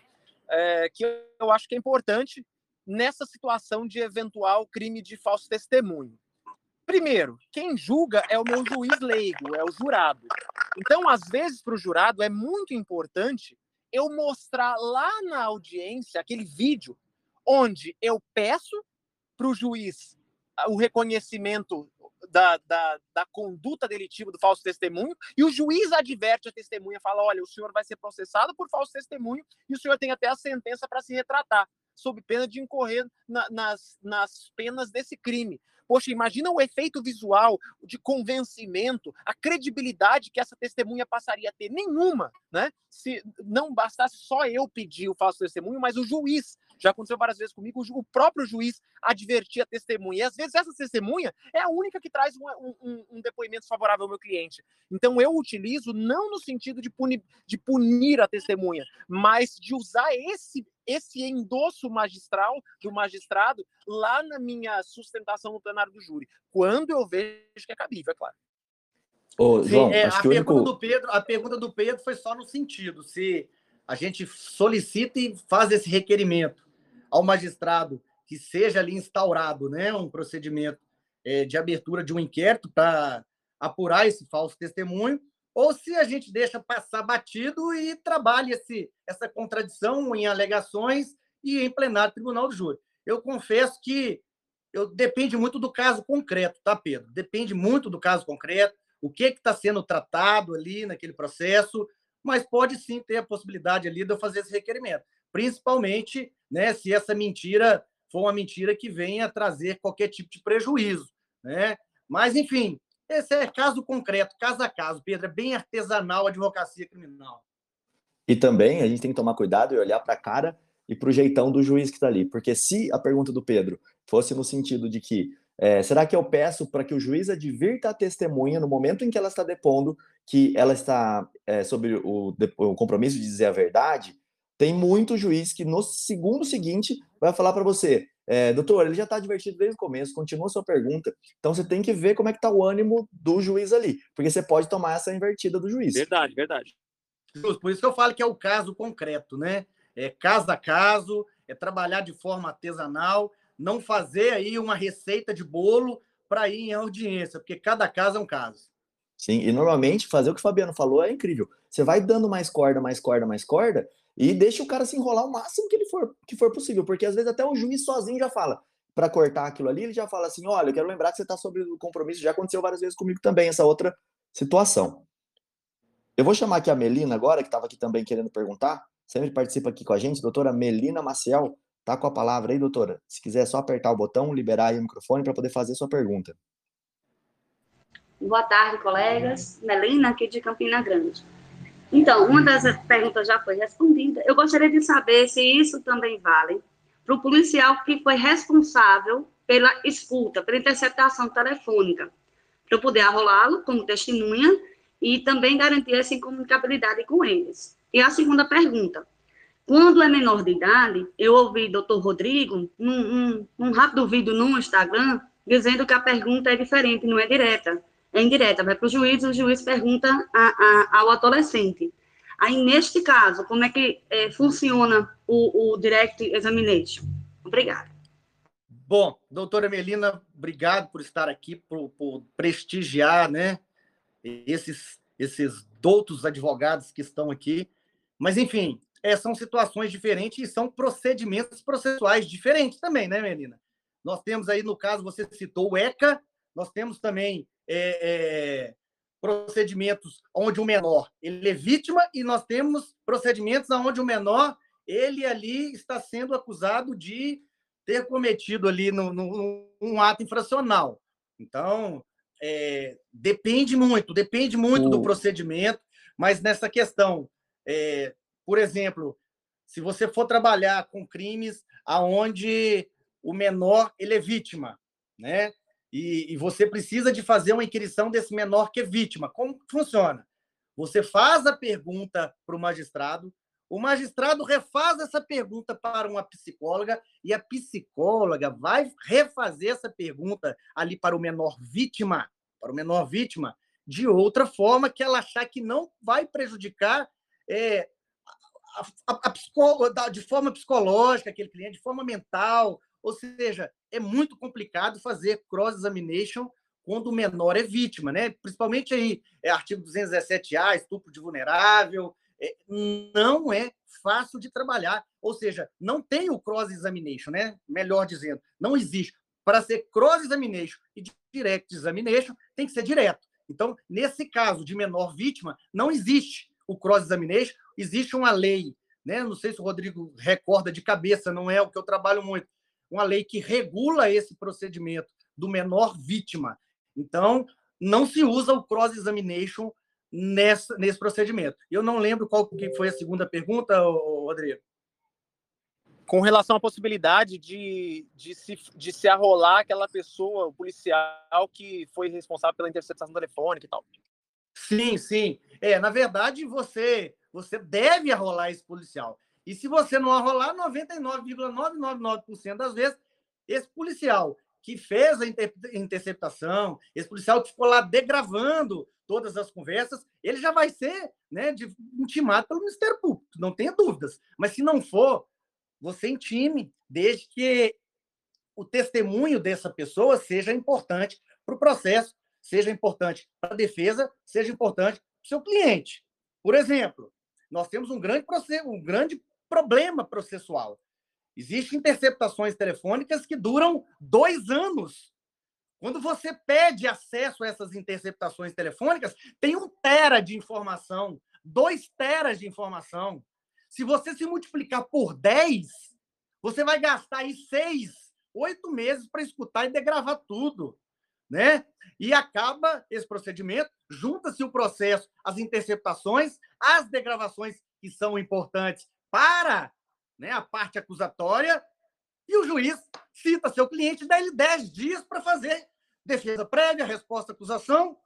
é, que eu acho que é importante nessa situação de eventual crime de falso testemunho. Primeiro, quem julga é o meu juiz leigo, é o jurado. Então, às vezes, para o jurado é muito importante eu mostrar lá na audiência aquele vídeo onde eu peço para o juiz o reconhecimento da, da, da, conduta delitiva do falso testemunho e o juiz adverte a testemunha, fala: olha, o senhor vai ser processado por falso testemunho e o senhor tem até a sentença para se retratar, sob pena de incorrer na, nas, nas penas desse crime. Poxa, imagina o efeito visual de convencimento, a credibilidade que essa testemunha passaria a ter. Nenhuma, né? Se não bastasse só eu pedir o falso testemunho, mas o juiz já aconteceu várias vezes comigo, o próprio juiz advertia a testemunha. E às vezes essa testemunha é a única que traz um, um, um depoimento favorável ao meu cliente. Então eu utilizo não no sentido de punir, de punir a testemunha, mas de usar esse esse endosso magistral do magistrado lá na minha sustentação no plenário do júri, quando eu vejo que é cabível, é claro. Ô, João, Sim, é, a, pergunta único... do Pedro, a pergunta do Pedro foi só no sentido se a gente solicita e faz esse requerimento ao magistrado que seja ali instaurado né, um procedimento é, de abertura de um inquérito para apurar esse falso testemunho, ou se a gente deixa passar batido e trabalha esse, essa contradição em alegações e em plenário Tribunal do Júri. Eu confesso que eu, depende muito do caso concreto, tá, Pedro? Depende muito do caso concreto, o que está sendo tratado ali naquele processo, mas pode sim ter a possibilidade ali de eu fazer esse requerimento principalmente né, se essa mentira for uma mentira que venha trazer qualquer tipo de prejuízo. Né? Mas, enfim, esse é caso concreto, caso a caso, Pedro, é bem artesanal a advocacia criminal. E também a gente tem que tomar cuidado e olhar para a cara e para o jeitão do juiz que está ali. Porque se a pergunta do Pedro fosse no sentido de que é, será que eu peço para que o juiz advirta a testemunha no momento em que ela está depondo que ela está é, sobre o, o compromisso de dizer a verdade? Tem muito juiz que no segundo seguinte vai falar para você, é, doutor, ele já está advertido desde o começo, continua a sua pergunta. Então você tem que ver como é que está o ânimo do juiz ali, porque você pode tomar essa invertida do juiz. Verdade, verdade. Por isso que eu falo que é o caso concreto, né? É caso a caso, é trabalhar de forma artesanal, não fazer aí uma receita de bolo para ir em audiência, porque cada caso é um caso. Sim, e normalmente fazer o que o Fabiano falou é incrível. Você vai dando mais corda, mais corda, mais corda, e deixa o cara se enrolar o máximo que ele for, que for possível, porque às vezes até o juiz sozinho já fala para cortar aquilo ali, ele já fala assim: olha, eu quero lembrar que você está sobre o compromisso, já aconteceu várias vezes comigo também, essa outra situação. Eu vou chamar aqui a Melina agora, que estava aqui também querendo perguntar, sempre participa aqui com a gente, doutora Melina Maciel, tá com a palavra aí, doutora. Se quiser só apertar o botão, liberar aí o microfone para poder fazer sua pergunta. Boa tarde, colegas. Melina, aqui de Campina Grande. Então, uma das perguntas já foi respondida. Eu gostaria de saber se isso também vale para o policial que foi responsável pela escuta, pela interceptação telefônica, para eu poder arrolá-lo como testemunha e também garantir essa incomunicabilidade com eles. E a segunda pergunta, quando é menor de idade, eu ouvi doutor Rodrigo, num, num, num rápido vídeo no Instagram, dizendo que a pergunta é diferente, não é direta, é indireta, vai para o juiz, o juiz pergunta a, a, ao adolescente. Aí, neste caso, como é que é, funciona o, o Direct Examination? Obrigada. Bom, doutora Melina, obrigado por estar aqui, por, por prestigiar né, esses, esses doutos advogados que estão aqui. Mas, enfim, é, são situações diferentes e são procedimentos processuais diferentes também, né, Melina? Nós temos aí, no caso, você citou o ECA, nós temos também é, é, procedimentos onde o menor ele é vítima e nós temos procedimentos onde o menor ele ali está sendo acusado de ter cometido ali no, no, um ato infracional. Então, é, depende muito, depende muito do procedimento, mas nessa questão, é, por exemplo, se você for trabalhar com crimes aonde o menor ele é vítima, né? E, e, você precisa de fazer uma inquirição desse menor que é vítima. Como funciona? Você faz a pergunta para o magistrado, o magistrado refaz essa pergunta para uma psicóloga e a psicóloga vai refazer essa pergunta ali para o menor vítima, para o menor vítima, de outra forma que ela achar que não vai prejudicar é, a, a, a, de forma psicológica aquele cliente, de forma mental, ou seja, é muito complicado fazer cross-examination quando o menor é vítima, né? Principalmente aí, é artigo 217A, estupro de vulnerável, é, não é fácil de trabalhar. Ou seja, não tem o cross-examination, né? Melhor dizendo, não existe. Para ser cross-examination e direct examination, tem que ser direto. Então, nesse caso de menor vítima, não existe o cross-examination, existe uma lei, né? Não sei se o Rodrigo recorda de cabeça, não é o que eu trabalho muito, uma lei que regula esse procedimento do menor vítima. Então, não se usa o cross-examination nesse procedimento. Eu não lembro qual que foi a segunda pergunta, Rodrigo. Com relação à possibilidade de, de, se, de se arrolar aquela pessoa, o policial que foi responsável pela interceptação telefônica e tal. Sim, sim. É, na verdade, você você deve arrolar esse policial. E se você não arrolar, 99,999% das vezes, esse policial que fez a interceptação, esse policial que ficou lá degravando todas as conversas, ele já vai ser né, de, intimado pelo Ministério Público, não tenha dúvidas. Mas se não for, você intime, desde que o testemunho dessa pessoa seja importante para o processo, seja importante para a defesa, seja importante para o seu cliente. Por exemplo, nós temos um grande, um grande problema processual. Existem interceptações telefônicas que duram dois anos. Quando você pede acesso a essas interceptações telefônicas, tem um tera de informação, dois teras de informação. Se você se multiplicar por 10, você vai gastar aí seis, oito meses para escutar e degravar tudo. Né? E acaba esse procedimento, junta-se o processo, as interceptações, as degravações que são importantes para né, a parte acusatória e o juiz cita seu cliente, dá ele 10 dias para fazer defesa prévia, resposta à acusação,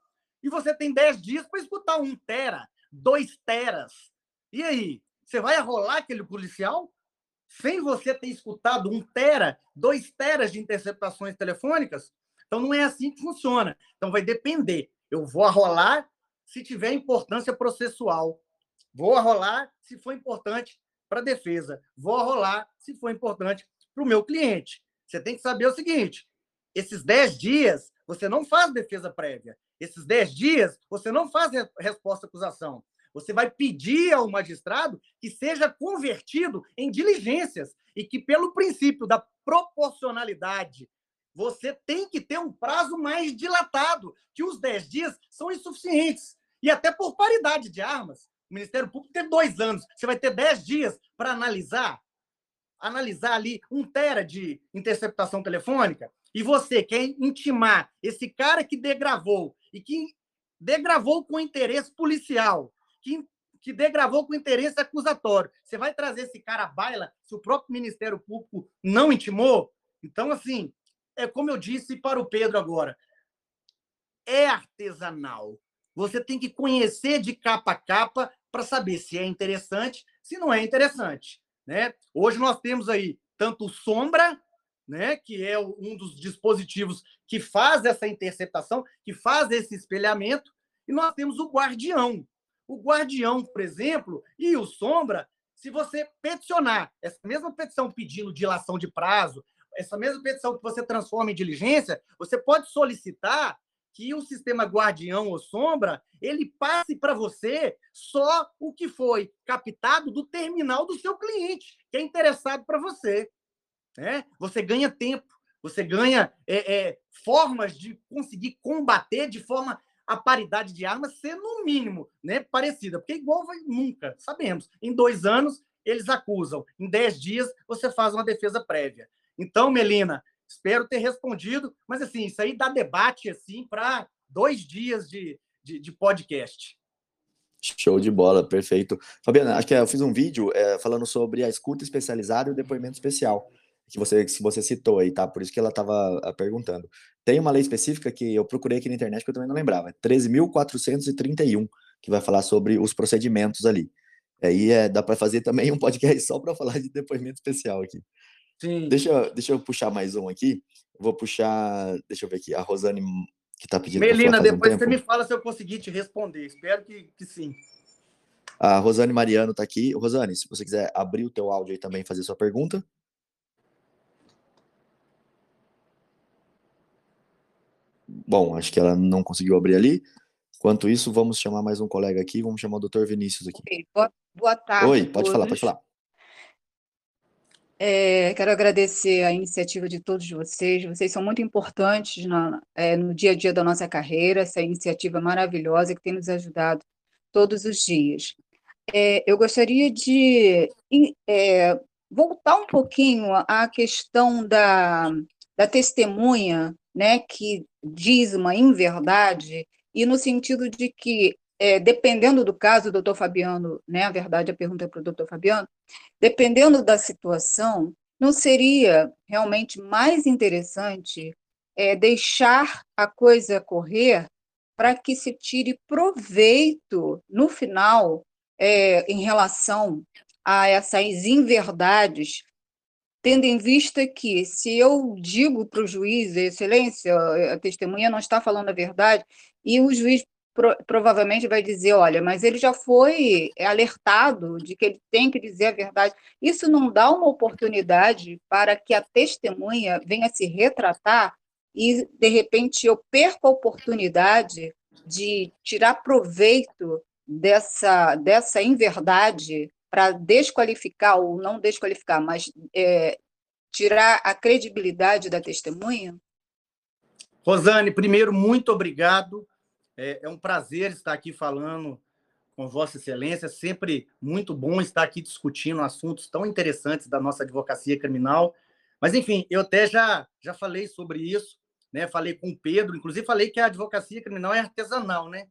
e você tem 10 dias para escutar um tera, dois teras. E aí, você vai arrolar aquele policial sem você ter escutado um tera, dois teras de interceptações telefônicas? Então não é assim que funciona. Então vai depender. Eu vou arrolar se tiver importância processual. Vou arrolar se for importante para a defesa. Vou rolar se for importante para o meu cliente. Você tem que saber o seguinte: esses 10 dias você não faz defesa prévia. Esses 10 dias você não faz resposta à acusação. Você vai pedir ao magistrado que seja convertido em diligências e que, pelo princípio da proporcionalidade, você tem que ter um prazo mais dilatado, que os 10 dias são insuficientes. E até por paridade de armas. O Ministério Público tem dois anos. Você vai ter dez dias para analisar, analisar ali um tera de interceptação telefônica. E você quer intimar esse cara que degravou e que degravou com interesse policial, que que degravou com interesse acusatório. Você vai trazer esse cara à baila se o próprio Ministério Público não intimou? Então, assim, é como eu disse para o Pedro agora, é artesanal. Você tem que conhecer de capa a capa para saber se é interessante, se não é interessante. Né? Hoje nós temos aí tanto o Sombra, né, que é um dos dispositivos que faz essa interceptação, que faz esse espelhamento, e nós temos o Guardião. O Guardião, por exemplo, e o Sombra, se você peticionar essa mesma petição pedindo dilação de prazo, essa mesma petição que você transforma em diligência, você pode solicitar que o sistema guardião ou sombra ele passe para você só o que foi captado do terminal do seu cliente, que é interessado para você. Né? Você ganha tempo, você ganha é, é, formas de conseguir combater de forma a paridade de armas ser, no mínimo, né, parecida. Porque igual vai nunca, sabemos. Em dois anos, eles acusam. Em dez dias, você faz uma defesa prévia. Então, Melina, Espero ter respondido, mas assim, isso aí dá debate assim para dois dias de, de, de, podcast. Show de bola, perfeito. Fabiana, acho que eu fiz um vídeo é, falando sobre a escuta especializada e o depoimento especial, que você, que você citou aí, tá? Por isso que ela estava ah, perguntando. Tem uma lei específica que eu procurei aqui na internet que eu também não lembrava, 13.431, que vai falar sobre os procedimentos ali. Aí é, dá para fazer também um podcast só para falar de depoimento especial aqui. Sim. Deixa, deixa eu puxar mais um aqui. Vou puxar. Deixa eu ver aqui. A Rosane que está pedindo. Melina, depois um você me fala se eu conseguir te responder. Espero que, que sim. A Rosane Mariano está aqui. Rosane, se você quiser abrir o teu áudio aí também fazer sua pergunta. Bom, acho que ela não conseguiu abrir ali. Enquanto isso, vamos chamar mais um colega aqui. Vamos chamar o doutor Vinícius aqui. Boa, boa tarde. Oi, pode falar, pode falar. É, quero agradecer a iniciativa de todos vocês. Vocês são muito importantes na, é, no dia a dia da nossa carreira, essa iniciativa maravilhosa que tem nos ajudado todos os dias. É, eu gostaria de é, voltar um pouquinho à questão da, da testemunha, né, que diz uma inverdade, e no sentido de que é, dependendo do caso, doutor Fabiano, né, a verdade, a pergunta é para o doutor Fabiano, dependendo da situação, não seria realmente mais interessante é, deixar a coisa correr para que se tire proveito no final é, em relação a essas inverdades, tendo em vista que se eu digo para o juiz, excelência, a testemunha não está falando a verdade, e o juiz pro, provavelmente vai dizer, olha, mas ele já foi alertado de que ele tem que dizer a verdade. Isso não dá uma oportunidade para que a testemunha venha se retratar e, de repente, eu perco a oportunidade de tirar proveito dessa, dessa inverdade para desqualificar ou não desqualificar, mas é, tirar a credibilidade da testemunha? Rosane, primeiro, muito obrigado é, é um prazer estar aqui falando com Vossa Excelência. É sempre muito bom estar aqui discutindo assuntos tão interessantes da nossa advocacia criminal. Mas, enfim, eu até já, já falei sobre isso, né? Falei com o Pedro, inclusive falei que a advocacia criminal é artesanal, né?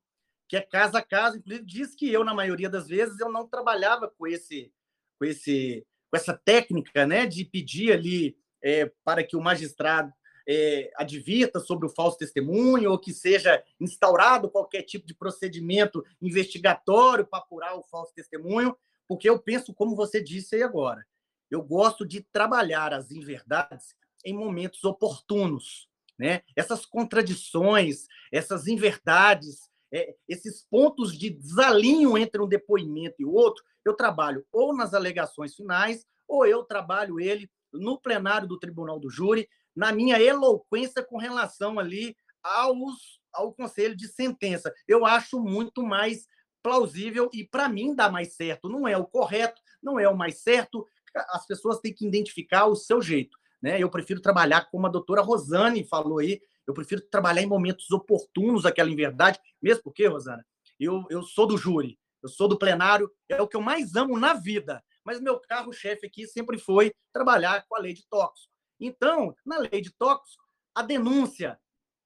Que é casa a casa. Inclusive, diz que eu, na maioria das vezes, eu não trabalhava com esse, com esse, com essa técnica, né? De pedir ali é, para que o magistrado é, advirta sobre o falso testemunho ou que seja instaurado qualquer tipo de procedimento investigatório para apurar o falso testemunho, porque eu penso, como você disse aí agora, eu gosto de trabalhar as inverdades em momentos oportunos. Né? Essas contradições, essas inverdades, é, esses pontos de desalinho entre um depoimento e outro, eu trabalho ou nas alegações finais, ou eu trabalho ele no plenário do tribunal do júri, na minha eloquência com relação ali aos, ao conselho de sentença. Eu acho muito mais plausível e, para mim, dá mais certo. Não é o correto, não é o mais certo. As pessoas têm que identificar o seu jeito. Né? Eu prefiro trabalhar, como a doutora Rosane falou aí, eu prefiro trabalhar em momentos oportunos aquela inverdade, mesmo porque, Rosana, eu, eu sou do júri, eu sou do plenário, é o que eu mais amo na vida. Mas meu carro-chefe aqui sempre foi trabalhar com a lei de tóxicos. Então, na lei de tóxicos, a denúncia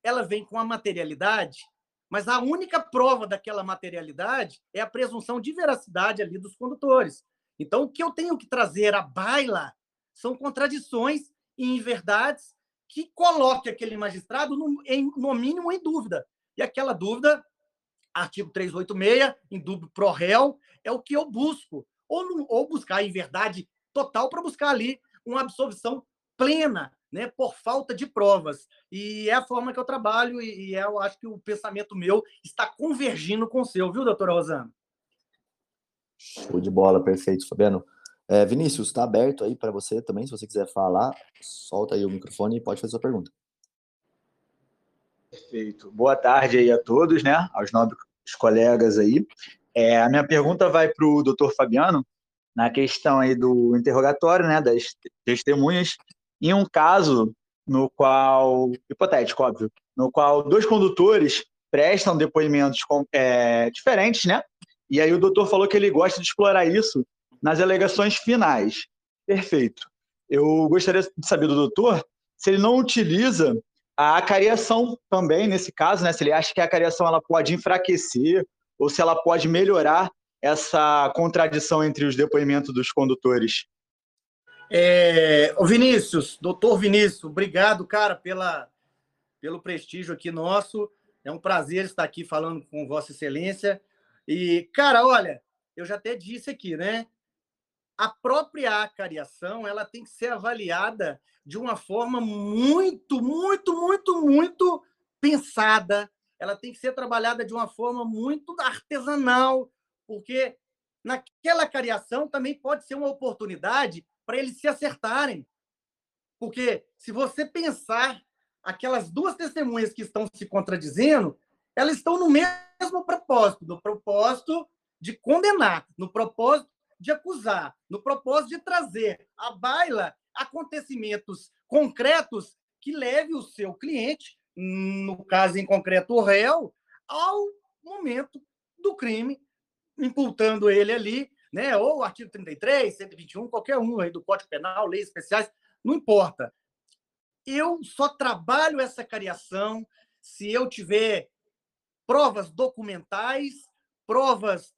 ela vem com a materialidade, mas a única prova daquela materialidade é a presunção de veracidade ali dos condutores. Então, o que eu tenho que trazer à baila são contradições e inverdades que coloque aquele magistrado, no, em, no mínimo, em dúvida. E aquela dúvida, artigo 386, em dúvida pro réu, é o que eu busco. Ou, ou buscar em verdade total para buscar ali uma absolvição plena, né, por falta de provas. E é a forma que eu trabalho e, e é, eu acho que o pensamento meu está convergindo com o seu, viu, doutora Rosana? Show de bola, perfeito, Fabiano. É, Vinícius, está aberto aí para você também, se você quiser falar, solta aí o microfone e pode fazer sua pergunta. Perfeito. Boa tarde aí a todos, né? Aos nobres colegas aí. É, a minha pergunta vai para o doutor Fabiano, na questão aí do interrogatório, né, das testemunhas, em um caso no qual, hipotético, óbvio, no qual dois condutores prestam depoimentos é, diferentes, né? E aí o doutor falou que ele gosta de explorar isso nas alegações finais. Perfeito. Eu gostaria de saber do doutor se ele não utiliza a acariação também nesse caso, né? Se ele acha que a acariação ela pode enfraquecer ou se ela pode melhorar essa contradição entre os depoimentos dos condutores. É, o Vinícius, doutor Vinícius, obrigado, cara, pela, pelo prestígio aqui nosso. É um prazer estar aqui falando com Vossa Excelência. E, cara, olha, eu já até disse aqui, né? a própria acariação ela tem que ser avaliada de uma forma muito, muito, muito, muito pensada. Ela tem que ser trabalhada de uma forma muito artesanal, porque naquela cariação também pode ser uma oportunidade para eles se acertarem. Porque se você pensar aquelas duas testemunhas que estão se contradizendo, elas estão no mesmo propósito, no propósito de condenar, no propósito de acusar, no propósito de trazer à baila acontecimentos concretos que leve o seu cliente, no caso em concreto o réu, ao momento do crime, imputando ele ali, né, ou artigo 33, 121, qualquer um aí do Código Penal, leis especiais, não importa. Eu só trabalho essa cariação se eu tiver provas documentais, provas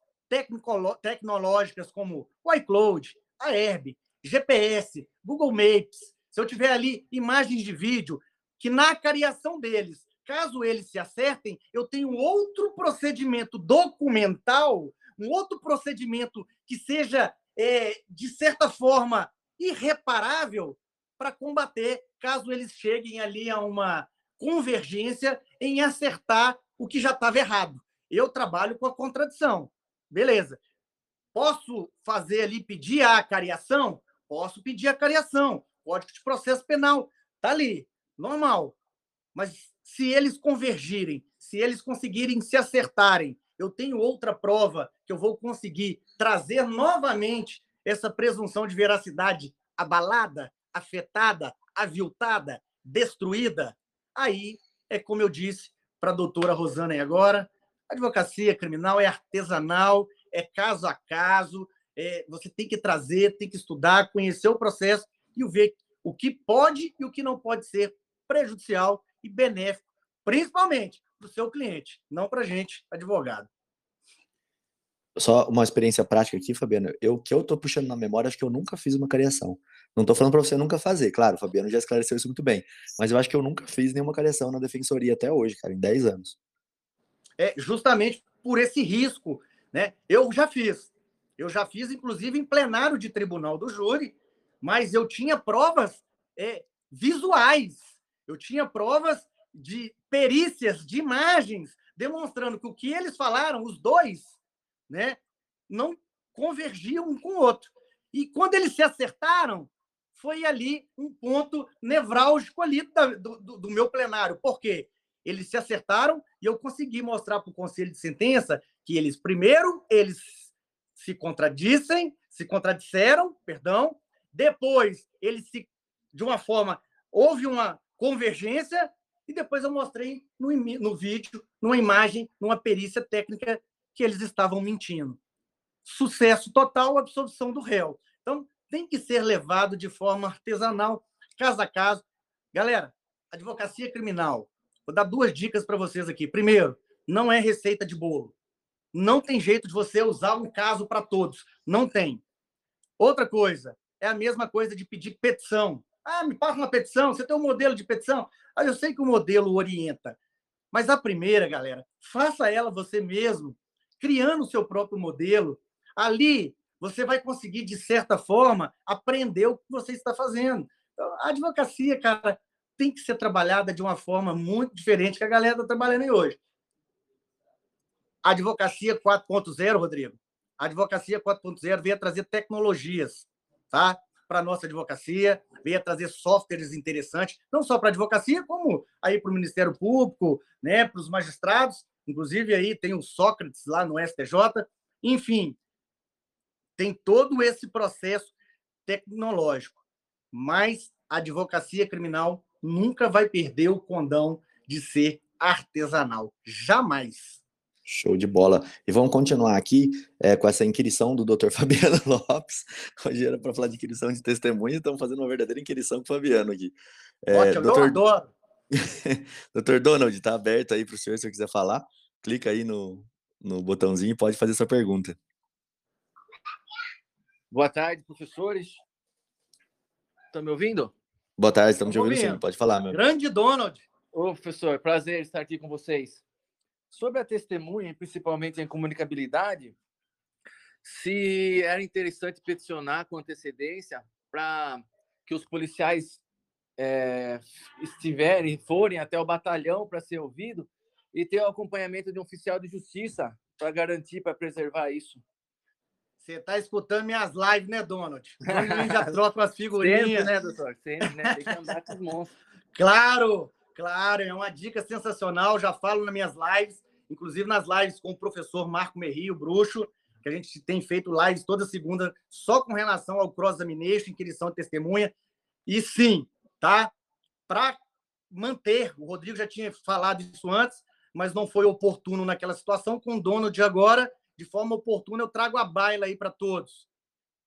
tecnológicas como o iCloud, a Herb, GPS, Google Maps, se eu tiver ali imagens de vídeo, que na cariação deles, caso eles se acertem, eu tenho outro procedimento documental, um outro procedimento que seja, é, de certa forma, irreparável para combater, caso eles cheguem ali a uma convergência em acertar o que já estava errado. Eu trabalho com a contradição. Beleza. Posso fazer ali, pedir a acariação? Posso pedir a cariação. Código de processo penal. Está ali. Normal. Mas se eles convergirem, se eles conseguirem se acertarem, eu tenho outra prova que eu vou conseguir trazer novamente essa presunção de veracidade abalada, afetada, aviltada, destruída. Aí é como eu disse para a doutora Rosana agora, advocacia criminal é artesanal, é caso a caso, é, você tem que trazer, tem que estudar, conhecer o processo e ver o que pode e o que não pode ser prejudicial e benéfico, principalmente para o seu cliente, não para a gente, advogado. Só uma experiência prática aqui, Fabiano. Eu que eu estou puxando na memória, acho que eu nunca fiz uma cariação. Não estou falando para você nunca fazer, claro, o Fabiano já esclareceu isso muito bem. Mas eu acho que eu nunca fiz nenhuma cariação na defensoria até hoje, cara, em 10 anos é, justamente por esse risco. Né? Eu já fiz. Eu já fiz, inclusive, em plenário de tribunal do júri, mas eu tinha provas é, visuais, eu tinha provas de perícias, de imagens, demonstrando que o que eles falaram, os dois, né, não convergiam um com o outro. E quando eles se acertaram, foi ali um ponto nevrálgico ali do, do, do meu plenário. Por quê? Eles se acertaram e eu consegui mostrar para o conselho de sentença que eles, primeiro, eles se contradissem, se contradisseram, perdão, depois eles se, de uma forma, houve uma convergência e depois eu mostrei no, no vídeo, numa imagem, numa perícia técnica que eles estavam mentindo. Sucesso total, absolvição do réu. Então, tem que ser levado de forma artesanal, caso a caso. Galera, advocacia criminal Vou dar duas dicas para vocês aqui. Primeiro, não é receita de bolo. Não tem jeito de você usar um caso para todos. Não tem. Outra coisa, é a mesma coisa de pedir petição. Ah, me passa uma petição, você tem um modelo de petição? Ah, eu sei que o modelo orienta. Mas a primeira, galera, faça ela você mesmo, criando o seu próprio modelo. Ali, você vai conseguir, de certa forma, aprender o que você está fazendo. Então, a advocacia, cara, tem que ser trabalhada de uma forma muito diferente que a galera está trabalhando aí hoje. Advocacia 4.0, Rodrigo, advocacia 4.0 veio trazer tecnologias tá? Para a nossa advocacia, veio trazer softwares interessantes, não só para a advocacia, como aí para o Ministério Público, né, para os magistrados, inclusive aí tem o Sócrates lá no STJ, enfim, tem todo esse processo tecnológico, mas a advocacia criminal nunca vai perder o condão de ser artesanal. Jamais. Show de bola. E vamos continuar aqui é, com essa inquirição do Dr. Fabiano Lopes. Hoje era para falar de inquirição de testemunha, estamos fazendo uma verdadeira inquirição com o Fabiano aqui. É, Ótimo, doutor... eu adoro. Dr. Donald, está aberto aí para o senhor se eu quiser falar. Clica aí no, no botãozinho e pode fazer sua pergunta. Boa tarde, professores. Estão me ouvindo? Boa tarde, estamos te ouvindo sim. Pode falar, meu. Grande Donald. Ô, professor, prazer estar aqui com vocês. Sobre a testemunha, principalmente em comunicabilidade, se era interessante peticionar com antecedência para que os policiais é, estiverem, forem até o batalhão para ser ouvido e ter o acompanhamento de um oficial de justiça para garantir, para preservar isso. Você está escutando minhas lives, né, Donald? Já troca umas figurinhas. Sempre, né, doutor? Sempre, né? Tem que andar com os monstros. Claro, claro, é uma dica sensacional. Já falo nas minhas lives, inclusive nas lives com o professor Marco Merri, o bruxo, que a gente tem feito lives toda segunda só com relação ao cross-examination, inquirição de testemunha. E sim, tá? Para manter, o Rodrigo já tinha falado isso antes, mas não foi oportuno naquela situação. Com o Donald agora, de forma oportuna, eu trago a baila aí para todos.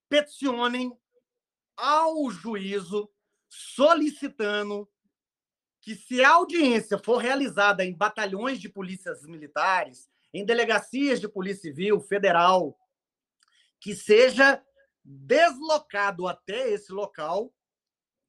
Peticionem ao juízo solicitando que, se a audiência for realizada em batalhões de polícias militares, em delegacias de polícia civil federal, que seja deslocado até esse local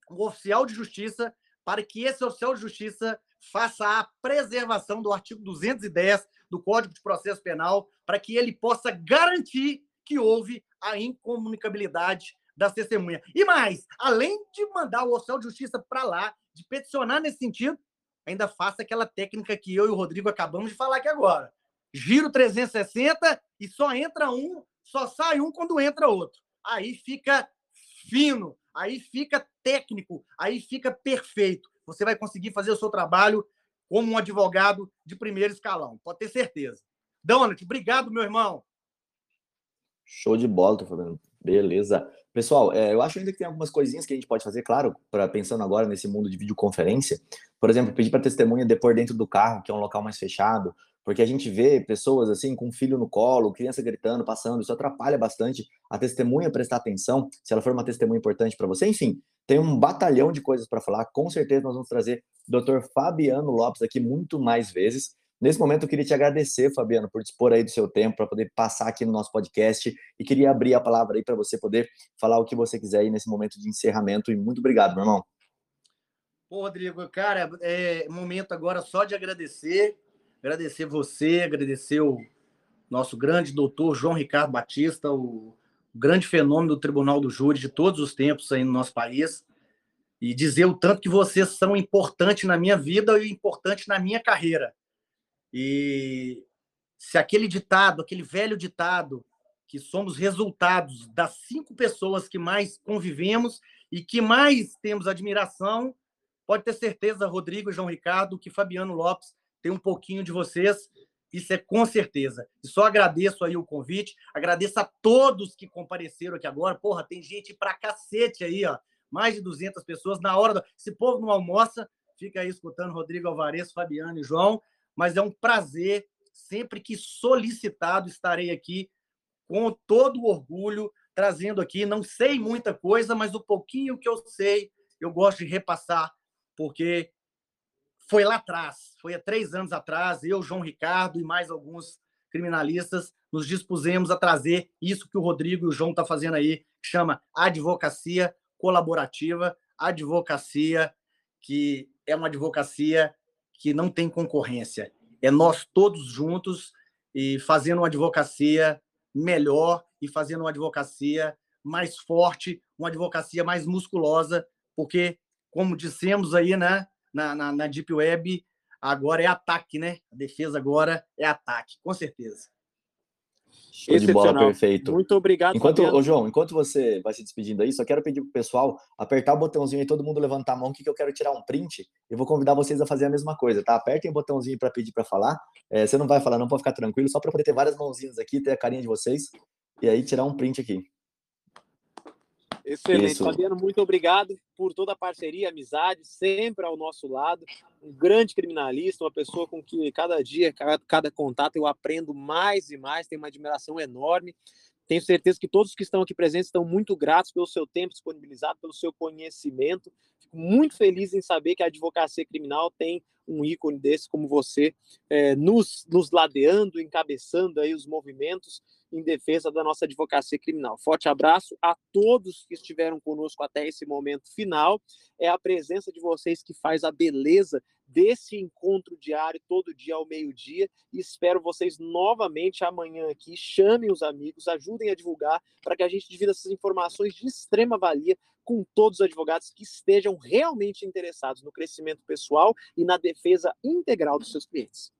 um oficial de justiça para que esse oficial de justiça faça a preservação do artigo 210 do Código de Processo Penal, para que ele possa garantir que houve a incomunicabilidade das testemunhas. E mais, além de mandar o oficial de justiça para lá, de peticionar nesse sentido, ainda faça aquela técnica que eu e o Rodrigo acabamos de falar aqui agora. Giro 360 e só entra um, só sai um quando entra outro. Aí fica fino, aí fica técnico, aí fica perfeito. Você vai conseguir fazer o seu trabalho como um advogado de primeiro escalão, pode ter certeza. Donald, obrigado, meu irmão. Show de bola, tô falando. Beleza. Pessoal, é, eu acho ainda que tem algumas coisinhas que a gente pode fazer, claro, para pensando agora nesse mundo de videoconferência. Por exemplo, pedir para testemunha depor dentro do carro, que é um local mais fechado, porque a gente vê pessoas assim com filho no colo, criança gritando, passando, isso atrapalha bastante a testemunha prestar atenção, se ela for uma testemunha importante para você. Enfim, tem um batalhão de coisas para falar. Com certeza nós vamos trazer o Dr. Fabiano Lopes aqui muito mais vezes. Nesse momento eu queria te agradecer, Fabiano, por dispor aí do seu tempo para poder passar aqui no nosso podcast e queria abrir a palavra aí para você poder falar o que você quiser aí nesse momento de encerramento e muito obrigado, meu irmão. Pô, Rodrigo, cara, é momento agora só de agradecer, agradecer você, agradecer o nosso grande doutor João Ricardo Batista, o grande fenômeno do Tribunal do Júri de todos os tempos aí no nosso país, e dizer o tanto que vocês são importantes na minha vida e importantes na minha carreira. E se aquele ditado, aquele velho ditado, que somos resultados das cinco pessoas que mais convivemos e que mais temos admiração, pode ter certeza, Rodrigo e João Ricardo, que Fabiano Lopes tem um pouquinho de vocês isso é com certeza. E só agradeço aí o convite, agradeço a todos que compareceram aqui agora. Porra, tem gente pra cacete aí, ó. Mais de 200 pessoas na hora. Do... Esse povo não almoça, fica aí escutando Rodrigo Alvarez, Fabiano e João. Mas é um prazer, sempre que solicitado, estarei aqui com todo o orgulho, trazendo aqui. Não sei muita coisa, mas o pouquinho que eu sei, eu gosto de repassar, porque foi lá atrás, foi há três anos atrás, eu, João Ricardo e mais alguns criminalistas nos dispusemos a trazer isso que o Rodrigo e o João estão tá fazendo aí, que chama advocacia colaborativa, advocacia que é uma advocacia que não tem concorrência. É nós todos juntos e fazendo uma advocacia melhor e fazendo uma advocacia mais forte, uma advocacia mais musculosa, porque, como dissemos aí né, na, na, na Deep Web, agora é ataque, né? A defesa agora é ataque, com certeza. Show de bola, perfeito. Muito obrigado, enquanto, ô, João, enquanto você vai se despedindo aí, só quero pedir pro pessoal apertar o botãozinho aí, todo mundo levantar a mão, que eu quero tirar um print. Eu vou convidar vocês a fazer a mesma coisa, tá? Apertem o botãozinho para pedir para falar. É, você não vai falar, não pode ficar tranquilo, só para poder ter várias mãozinhas aqui, ter a carinha de vocês, e aí tirar um print aqui. Excelente, Isso. Fabiano, muito obrigado por toda a parceria, amizade, sempre ao nosso lado. Um grande criminalista, uma pessoa com que cada dia, cada, cada contato eu aprendo mais e mais, tenho uma admiração enorme. Tenho certeza que todos que estão aqui presentes estão muito gratos pelo seu tempo disponibilizado, pelo seu conhecimento. Fico muito feliz em saber que a advocacia criminal tem um ícone desse como você, é, nos, nos ladeando, encabeçando aí os movimentos em defesa da nossa advocacia criminal. Forte abraço a todos que estiveram conosco até esse momento final. É a presença de vocês que faz a beleza desse encontro diário, todo dia ao meio-dia. E espero vocês novamente amanhã aqui. Chamem os amigos, ajudem a divulgar para que a gente divida essas informações de extrema valia com todos os advogados que estejam realmente interessados no crescimento pessoal e na defesa integral dos seus clientes.